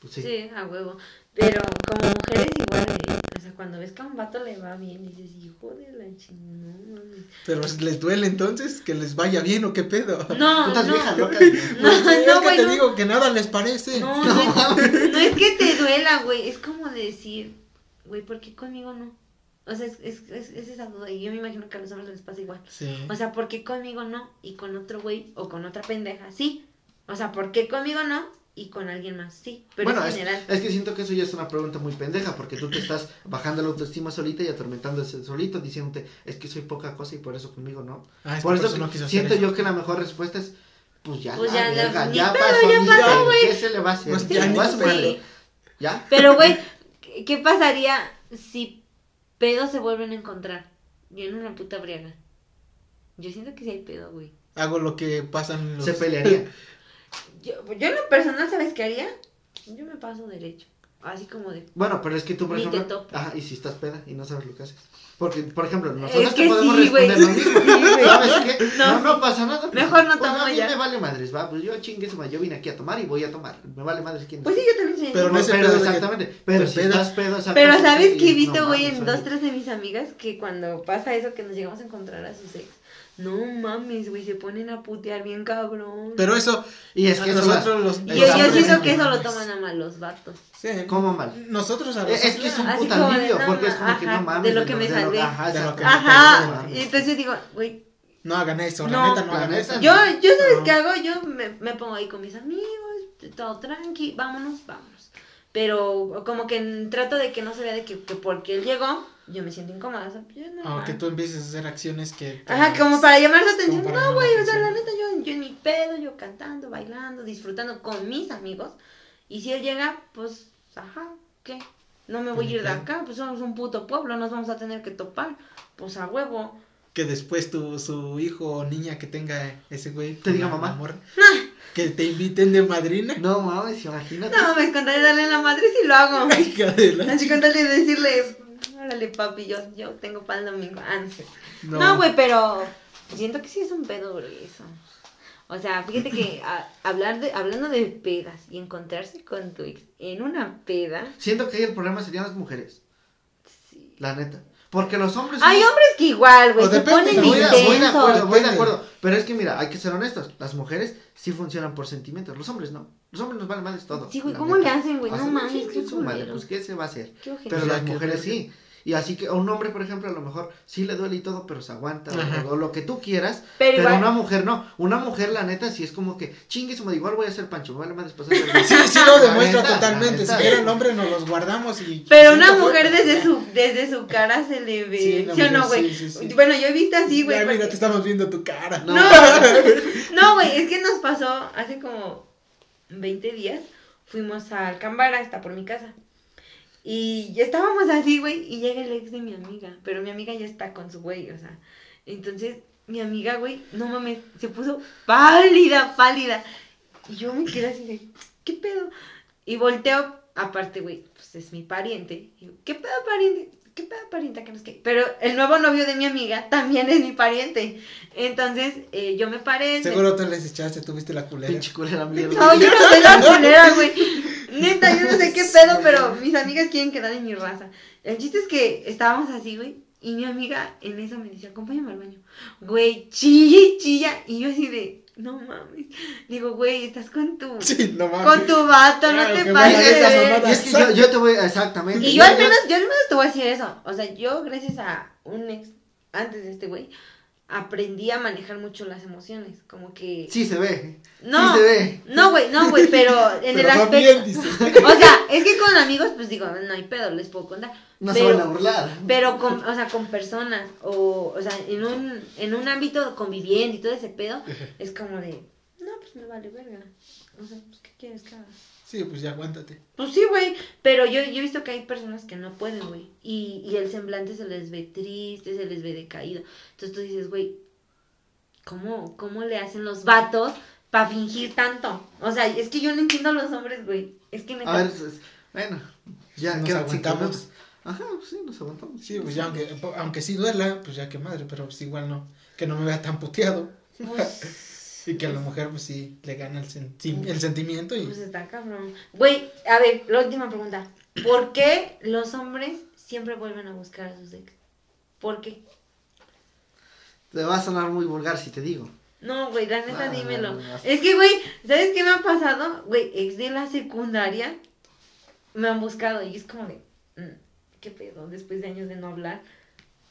Pues Sí. sí. a huevo. Pero como mujeres igual, güey, o sea, cuando ves que a un vato le va bien, dices, hijo de la chingada. no mames". Pero les duele entonces, que les vaya bien o qué pedo. No, no. viejas locas. <laughs> No, Sí, es no, que güey, te no. digo que nada les parece. No, <laughs> no, es, no es que te duela, güey. Es como decir, güey, ¿por qué conmigo no? O sea, es, es, es, es esa duda. Y yo me imagino que a los hombres les pasa igual. Sí. O sea, ¿por qué conmigo no? Y con otro güey o con otra pendeja, sí. O sea, ¿por qué conmigo no? Y con alguien más, sí. Pero bueno, en es, general. es que siento que eso ya es una pregunta muy pendeja, porque tú te estás <clears throat> bajando la autoestima solita y atormentándose solito, diciéndote, es que soy poca cosa y por eso conmigo no. Ah, por eso hacer siento eso. yo que la mejor respuesta es, pues ya, Pues la ya, la- verga, ni ya pedo, <laughs> pasó, ya pasó, güey. ¿qué se le va a hacer? Pues ¿Qué ya le ni va a hacer? pedo. ¿Ya? Pero, güey, <laughs> ¿qué- ¿qué pasaría si pedos se vuelven a encontrar? Y en una puta briaga. Yo siento que sí hay pedo, güey. Hago lo que pasan los... Se pelearía. <laughs> Yo, yo en lo personal, ¿sabes qué haría? Yo me paso derecho. Así como de. Bueno, pero es que tú, por Ni te ejemplo, topo. ajá, y si estás peda y no sabes lo que haces. Porque, por ejemplo, nosotros Es te que podemos sí, güey. responder lo mismo. Sí. ¿Sabes qué? <laughs> No, No, pasa nada. pues, Mejor no pues, tomo a mí ya. me vale madres, va, pues yo chingue su yo vine aquí a tomar y voy a tomar. Me vale madres quién Pues sí, yo también soy. Pero no No, pero pedo que exactamente. Pero si pedas. estás pedo, Pero ¿sabes y qué he visto, güey, en dos, tres de mis amigas? Que cuando pasa eso, que nos llegamos a encontrar a sus ex. No mames, güey, se ponen a putear bien cabrón. Pero eso... Y es que nosotros los... Y yo, yo siento que eso lo toman a mal los vatos. Sí. ¿Cómo mal? Nosotros a los Es, que es un puta alivio, porque es como que no mames. de lo que me salvé. Ajá, De lo exacto. que me Ajá. salvé. Y entonces yo digo, güey, No hagan eso, No. la neta no La hagan eso. Yo, yo sabes No. qué hago, yo me, me pongo ahí con mis amigos, todo tranqui, vámonos, vámonos. Pero como que trato de que no se vea de que, que porque él llegó, yo me siento incómoda. O sea, yo no, Aunque tú empieces a hacer acciones que... Ajá, como para llamar su atención. No, güey, la o sea, la neta, yo, yo en mi pedo, yo cantando, bailando, disfrutando con mis amigos. Y si él llega, pues, ajá, ¿qué? No me voy a ir de acá, pues somos un puto pueblo, nos vamos a tener que topar. Pues a huevo. Que después tu, su hijo o niña que tenga ese güey... Te diga mamá. la morra, <laughs> que te inviten de madrina. No mames, imagínate. No, me con tal de darle la madre si lo hago. Hija de la Así con tal de decirle, órale papi, yo, yo tengo pan el domingo. Ah, no sé. No. No, güey, pero siento que sí es un pedo eso. O sea, fíjate que a- hablar de, hablando de pedas y encontrarse con tu ex en una peda. Siento que ahí el problema serían las mujeres, sí. la neta. Porque los hombres. Hay somos- hombres que igual, güey, O se ponen ¿no? Voy de, intensos. acuerdo, voy de acuerdo. Pero es que mira, hay que ser honestos. Las mujeres sí funcionan por sentimientos. Los hombres no. Los hombres nos valen madres todo. Sí, güey, ¿cómo neta. le hacen, güey? No mames, sí, qué su madre, culero. pues qué se va a hacer. Pero las mujeres sí. Y así que a un hombre, por ejemplo, a lo mejor sí le duele y todo, pero se aguanta o, o lo que tú quieras. Pero Pero, igual- una mujer no. Una mujer, la neta, sí es como que chingue su madre, igual voy a ser pancho, vale madres pasar. Sí, sí lo demuestra neta, totalmente. Si era el hombre, nos los guardamos y. Pero una mujer fuerte. desde su, desde su cara se le ve. Sí, o no, güey? sí, sí, sí. Bueno, yo he visto así, güey. Ya, mira, porque- te estamos viendo tu cara. No. No, <laughs> no, güey, es que nos pasó hace como 20 días. Fuimos a Alcambara, está por mi casa. Y ya estábamos así, güey, y llega el ex de mi amiga. Pero mi amiga ya está con su güey, o sea. Entonces, mi amiga, güey, no mames, se puso pálida, pálida. Y yo me quedé así de, ¿qué pedo? Y volteo aparte, güey, pues es mi pariente. Y yo, ¿qué pedo pariente? ¿Qué pedo pariente? Que no sé qué. Pero el nuevo novio de mi amiga también es mi pariente. Entonces, eh, yo me paré. me- Seguro tú les echaste, tuviste la culera. Pinche culera mierda. No, yo no soy la <laughs> culera, güey. Neta, yo no sé qué pedo, pero mis amigas quieren quedar en mi raza. El chiste es que estábamos así, güey. Y mi amiga en eso me decía, acompáñame al baño. Güey, chilla y chilla. Y yo así de, no mames. Digo, güey, estás con tu. <laughs> Sí, no mames. Con tu vato, no te pases. Y es que yo, yo te voy, exactamente. Y yo al menos, yo al menos te voy a decir eso. O sea, yo gracias a un ex, antes de este güey, aprendí a manejar mucho las emociones. Como que. Sí se ve. No, Sí se ve. no, güey, no, güey, pero <laughs> en Pero el aspecto. bien. <laughs> O sea, es que con amigos, pues digo, no hay pedo, les puedo contar. No se pero, van a burlar. Pero con, o sea, con personas, o, o sea, en un, en un ámbito conviviendo y todo ese pedo, es como de, no, pues me vale verga. O sea, pues, ¿qué quieres que haga? Sí, pues ya aguántate. Pues sí, güey, pero yo, yo he visto que hay personas que no pueden, güey, y, y el semblante se les ve triste, se les ve decaído. Entonces tú dices, güey, ¿cómo, ¿cómo le hacen los vatos para fingir tanto? O sea, es que yo no entiendo a los hombres, güey. Es que neta... A ver, es- bueno, ya Nos aguantamos. Ajá, pues sí, nos aguantamos. Sí, pues ya aunque, aunque sí duela, pues ya que madre, pero pues igual no, que no me vea tan puteado. pues, <laughs> Y que a la mujer pues sí le gana el, sen- sí, el sentimiento y Pues está cabrón. Güey, a ver, la última pregunta. ¿Por qué los hombres siempre vuelven a buscar a sus ex? ¿Por qué? Te va a sonar muy vulgar si te digo. No, güey, la neta, No, no, dímelo. no, no. Es que, güey, ¿sabes qué me ha pasado? Güey, ex de la secundaria me han buscado y es como de, mm, ¿qué pedo? Después de años de no hablar.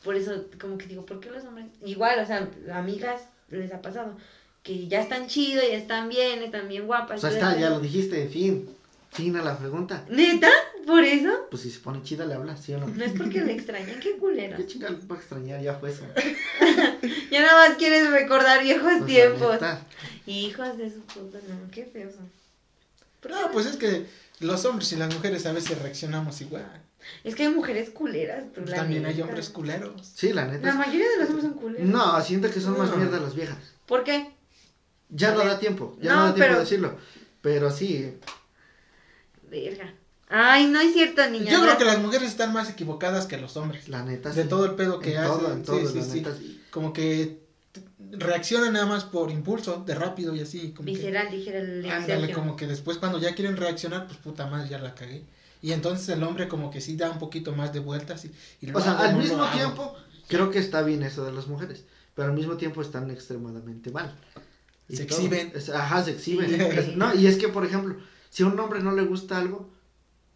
Por eso, como que digo, ¿por qué los hombres? Igual, o sea, amigas les ha pasado que ya están chido, ya están bien, están bien guapas. O sea, está, ya lo dijiste, fin. Fin a la pregunta. ¿Neta? ¿Por eso? Pues si se pone chida, le hablas, ¿sí o no? No es porque le extrañen, qué culero. ¿Qué chingada le puedo extrañar? Ya fue eso. <laughs> Ya nada más quieres recordar viejos Pues, tiempos. Hijos de su puta, no, qué feos son. Pero No, pues es que los hombres y las mujeres a veces reaccionamos igual. Es que hay mujeres culeras, tú, Pues la también hay hombres culeros. Sí, la neta. La es- mayoría de los hombres son culeros. No, siento que son más mierda las viejas. ¿Por qué? Ya no da tiempo, ya no, No, da tiempo pero- de decirlo. Pero sí, Verga. Ay, no es cierto, niña. Yo creo que las mujeres están más equivocadas que los hombres. la neta. De sí. todo el pedo que en hacen. Todo, en todo, sí, sí, la sí. neta, sí. Como que reaccionan nada más por impulso, de rápido y así. Como que- Visceral, dijera el Ándale, como que después cuando ya quieren reaccionar, pues puta madre, ya la cagué. Y entonces el hombre como que sí da un poquito más de vueltas y, y lo O sea, al mismo hago. tiempo, creo que está bien eso de las mujeres. Pero al mismo tiempo están extremadamente mal. Y Se todo. exhiben. Es- ajá, se exhiben. Es- no, y es que, por ejemplo, si a un hombre no le gusta algo,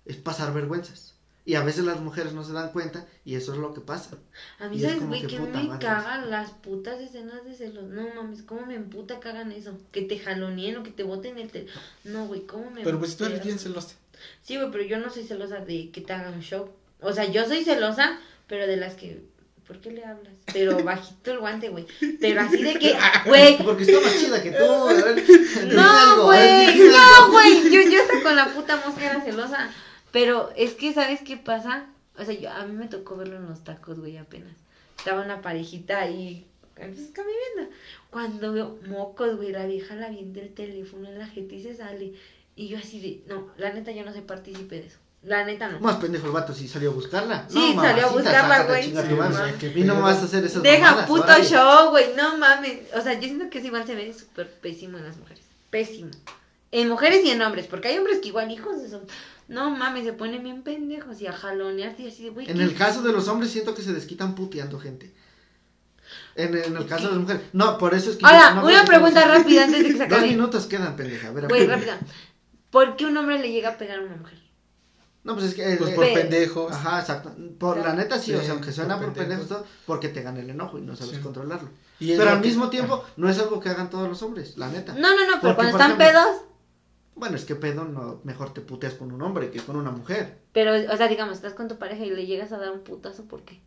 es pasar vergüenzas. Y a veces las mujeres no se dan cuenta y eso es lo que pasa. A mí, Y es ¿sabes, güey? que Que puta me madre. cagan las putas escenas de celos. No mames, ¿cómo me emputa que hagan eso? Que te jaloneen o que te boten el tel... No, güey, ¿cómo me Pero pues tú eres bien celosa. Sí, güey, pero yo no soy celosa de que te hagan un show. O sea, yo soy celosa, pero de las que. ¿Por qué le hablas? Pero bajito el guante, güey. Pero así de que, <laughs> güey. Porque está más chida que tú. a ver, <laughs> No, güey. No, güey. Yo, yo hasta con la puta mosca era celosa. Pero es que, ¿sabes qué pasa? O sea, yo, a mí me tocó verlo en los tacos, güey, apenas. Estaba una parejita ahí, pues, conviviendo. Cuando veo mocos, güey, la vieja la viene del teléfono en la gente y se sale. Y yo así de, no, la neta yo no soy partícipe de eso. La neta no. Más pendejo el vato si salió a buscarla. Sí, no, salió a buscarla, güey. Y no vas a hacer esas Deja mamadas, puto show, güey, no mames. O sea, yo siento que eso igual se ve súper pésimo en las mujeres. Pésimo. En mujeres y en hombres, porque hay hombres que igual hijos de eso. No mames, se ponen bien pendejos y a jalonearte y así de, güey. En ¿qué- el caso de los hombres siento que se desquitan puteando gente. En, en el caso de las mujeres. No, por eso es que... Ahora, no una pregunta rápida antes de que se <laughs> Dos acabe. minutos quedan, pendeja. A ver, Güey, rápida. ¿Por qué un hombre le llega a pegar a una mujer? No, pues es que... eh, Pues eh, por Pe- pendejos. Ajá, exacto. Por la neta sí, o sea, aunque suena por por pendejos pendejos. todo, porque te gana el enojo y no sabes Sí. controlarlo. Y Pero al que- mismo tiempo, no es algo que hagan todos los hombres, la neta. No, no, no, pero Porque, cuando están ejemplo- pedos. Bueno, es que pedo, no, mejor te puteas con un hombre que con una mujer. Pero, o sea, digamos, estás con tu pareja y le llegas a dar un putazo, ¿por qué?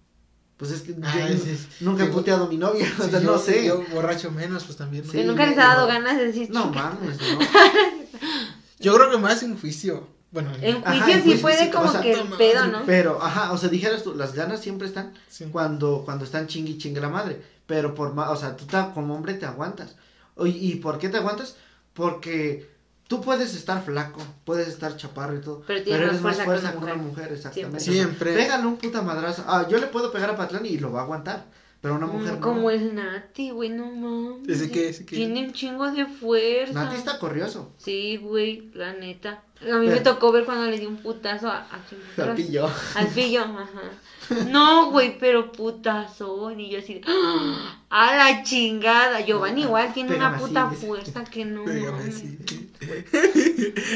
Pues es que Ay, yo sí, sí. nunca he puteado a mi novia, o sea, yo, no sé. Yo borracho menos, pues también. ¿no? Nunca les ha dado no. ganas de decir No mames, no. <laughs> Yo creo que más en juicio. Bueno, En Ajá, juicio sí juicio, puede sí, como o sea, que pedo, ¿no? Pero, ajá, o sea, dijeras tú, las ganas siempre están sí. cuando, cuando están chingui chingue la madre. Pero por más, o sea, tú ta- como hombre te aguantas. ¿Y por qué te aguantas? Porque Tú puedes estar flaco, puedes estar chaparro y todo, Pero pero, tienes eres más fuerza fuerza que una mujer. mujer, exactamente. Siempre. O sea, pégale un puta madrazo. Ah, yo le puedo pegar a Patlán y lo va a aguantar, pero una mujer Mm, no. Como el Nati, güey, no mames. ¿Ese qué? ¿Ese qué? Tiene un chingo de fuerza. Nati está corrioso. Sí, güey, la neta. A mí me tocó ver cuando le di un putazo a, a? Al pillo. Al pillo, <laughs> ajá. No, güey, pero putazo. Y yo así, ¡ah! a la chingada. Giovanni igual tiene una Pégame puta fuerza que no. Así.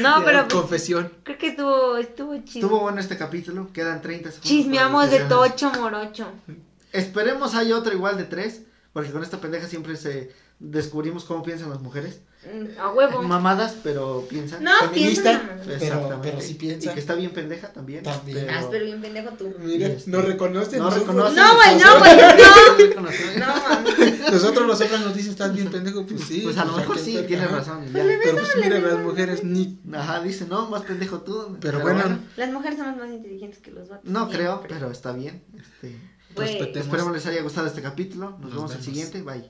No, pero pues, Confesión. creo que estuvo, estuvo chido. Estuvo bueno este capítulo, quedan 30 segundos. Chismeamos de tocho morocho. <laughs> Esperemos hay otro igual de tres, porque con esta pendeja siempre se descubrimos cómo piensan las mujeres. Mm, A huevo. Mamadas, pero piensan. No, Feminista. piensa en la mamá. Pero- Exactamente. pero sí piensa. Y que está bien pendeja también. También. Ah, pero bien pendejo tú. Mira, este- nos reconocen. No reconocen. No, güey, no, nosotros- güey. No, <laughs> mames. Nosotros, nosotras nos dicen, estás bien pendejo, pues sí. Pues a lo mejor sí, tienes ajá. razón. ya. Pero pues mira, las mujeres ni. Ajá, dice, no, más pendejo tú. Pero bueno, Las mujeres somos más inteligentes que los vatos. No creo, pero está bien. Este. Respetemos. esperemos les haya gustado este capítulo. Nos, Nos vemos el vemos. siguiente. Bye.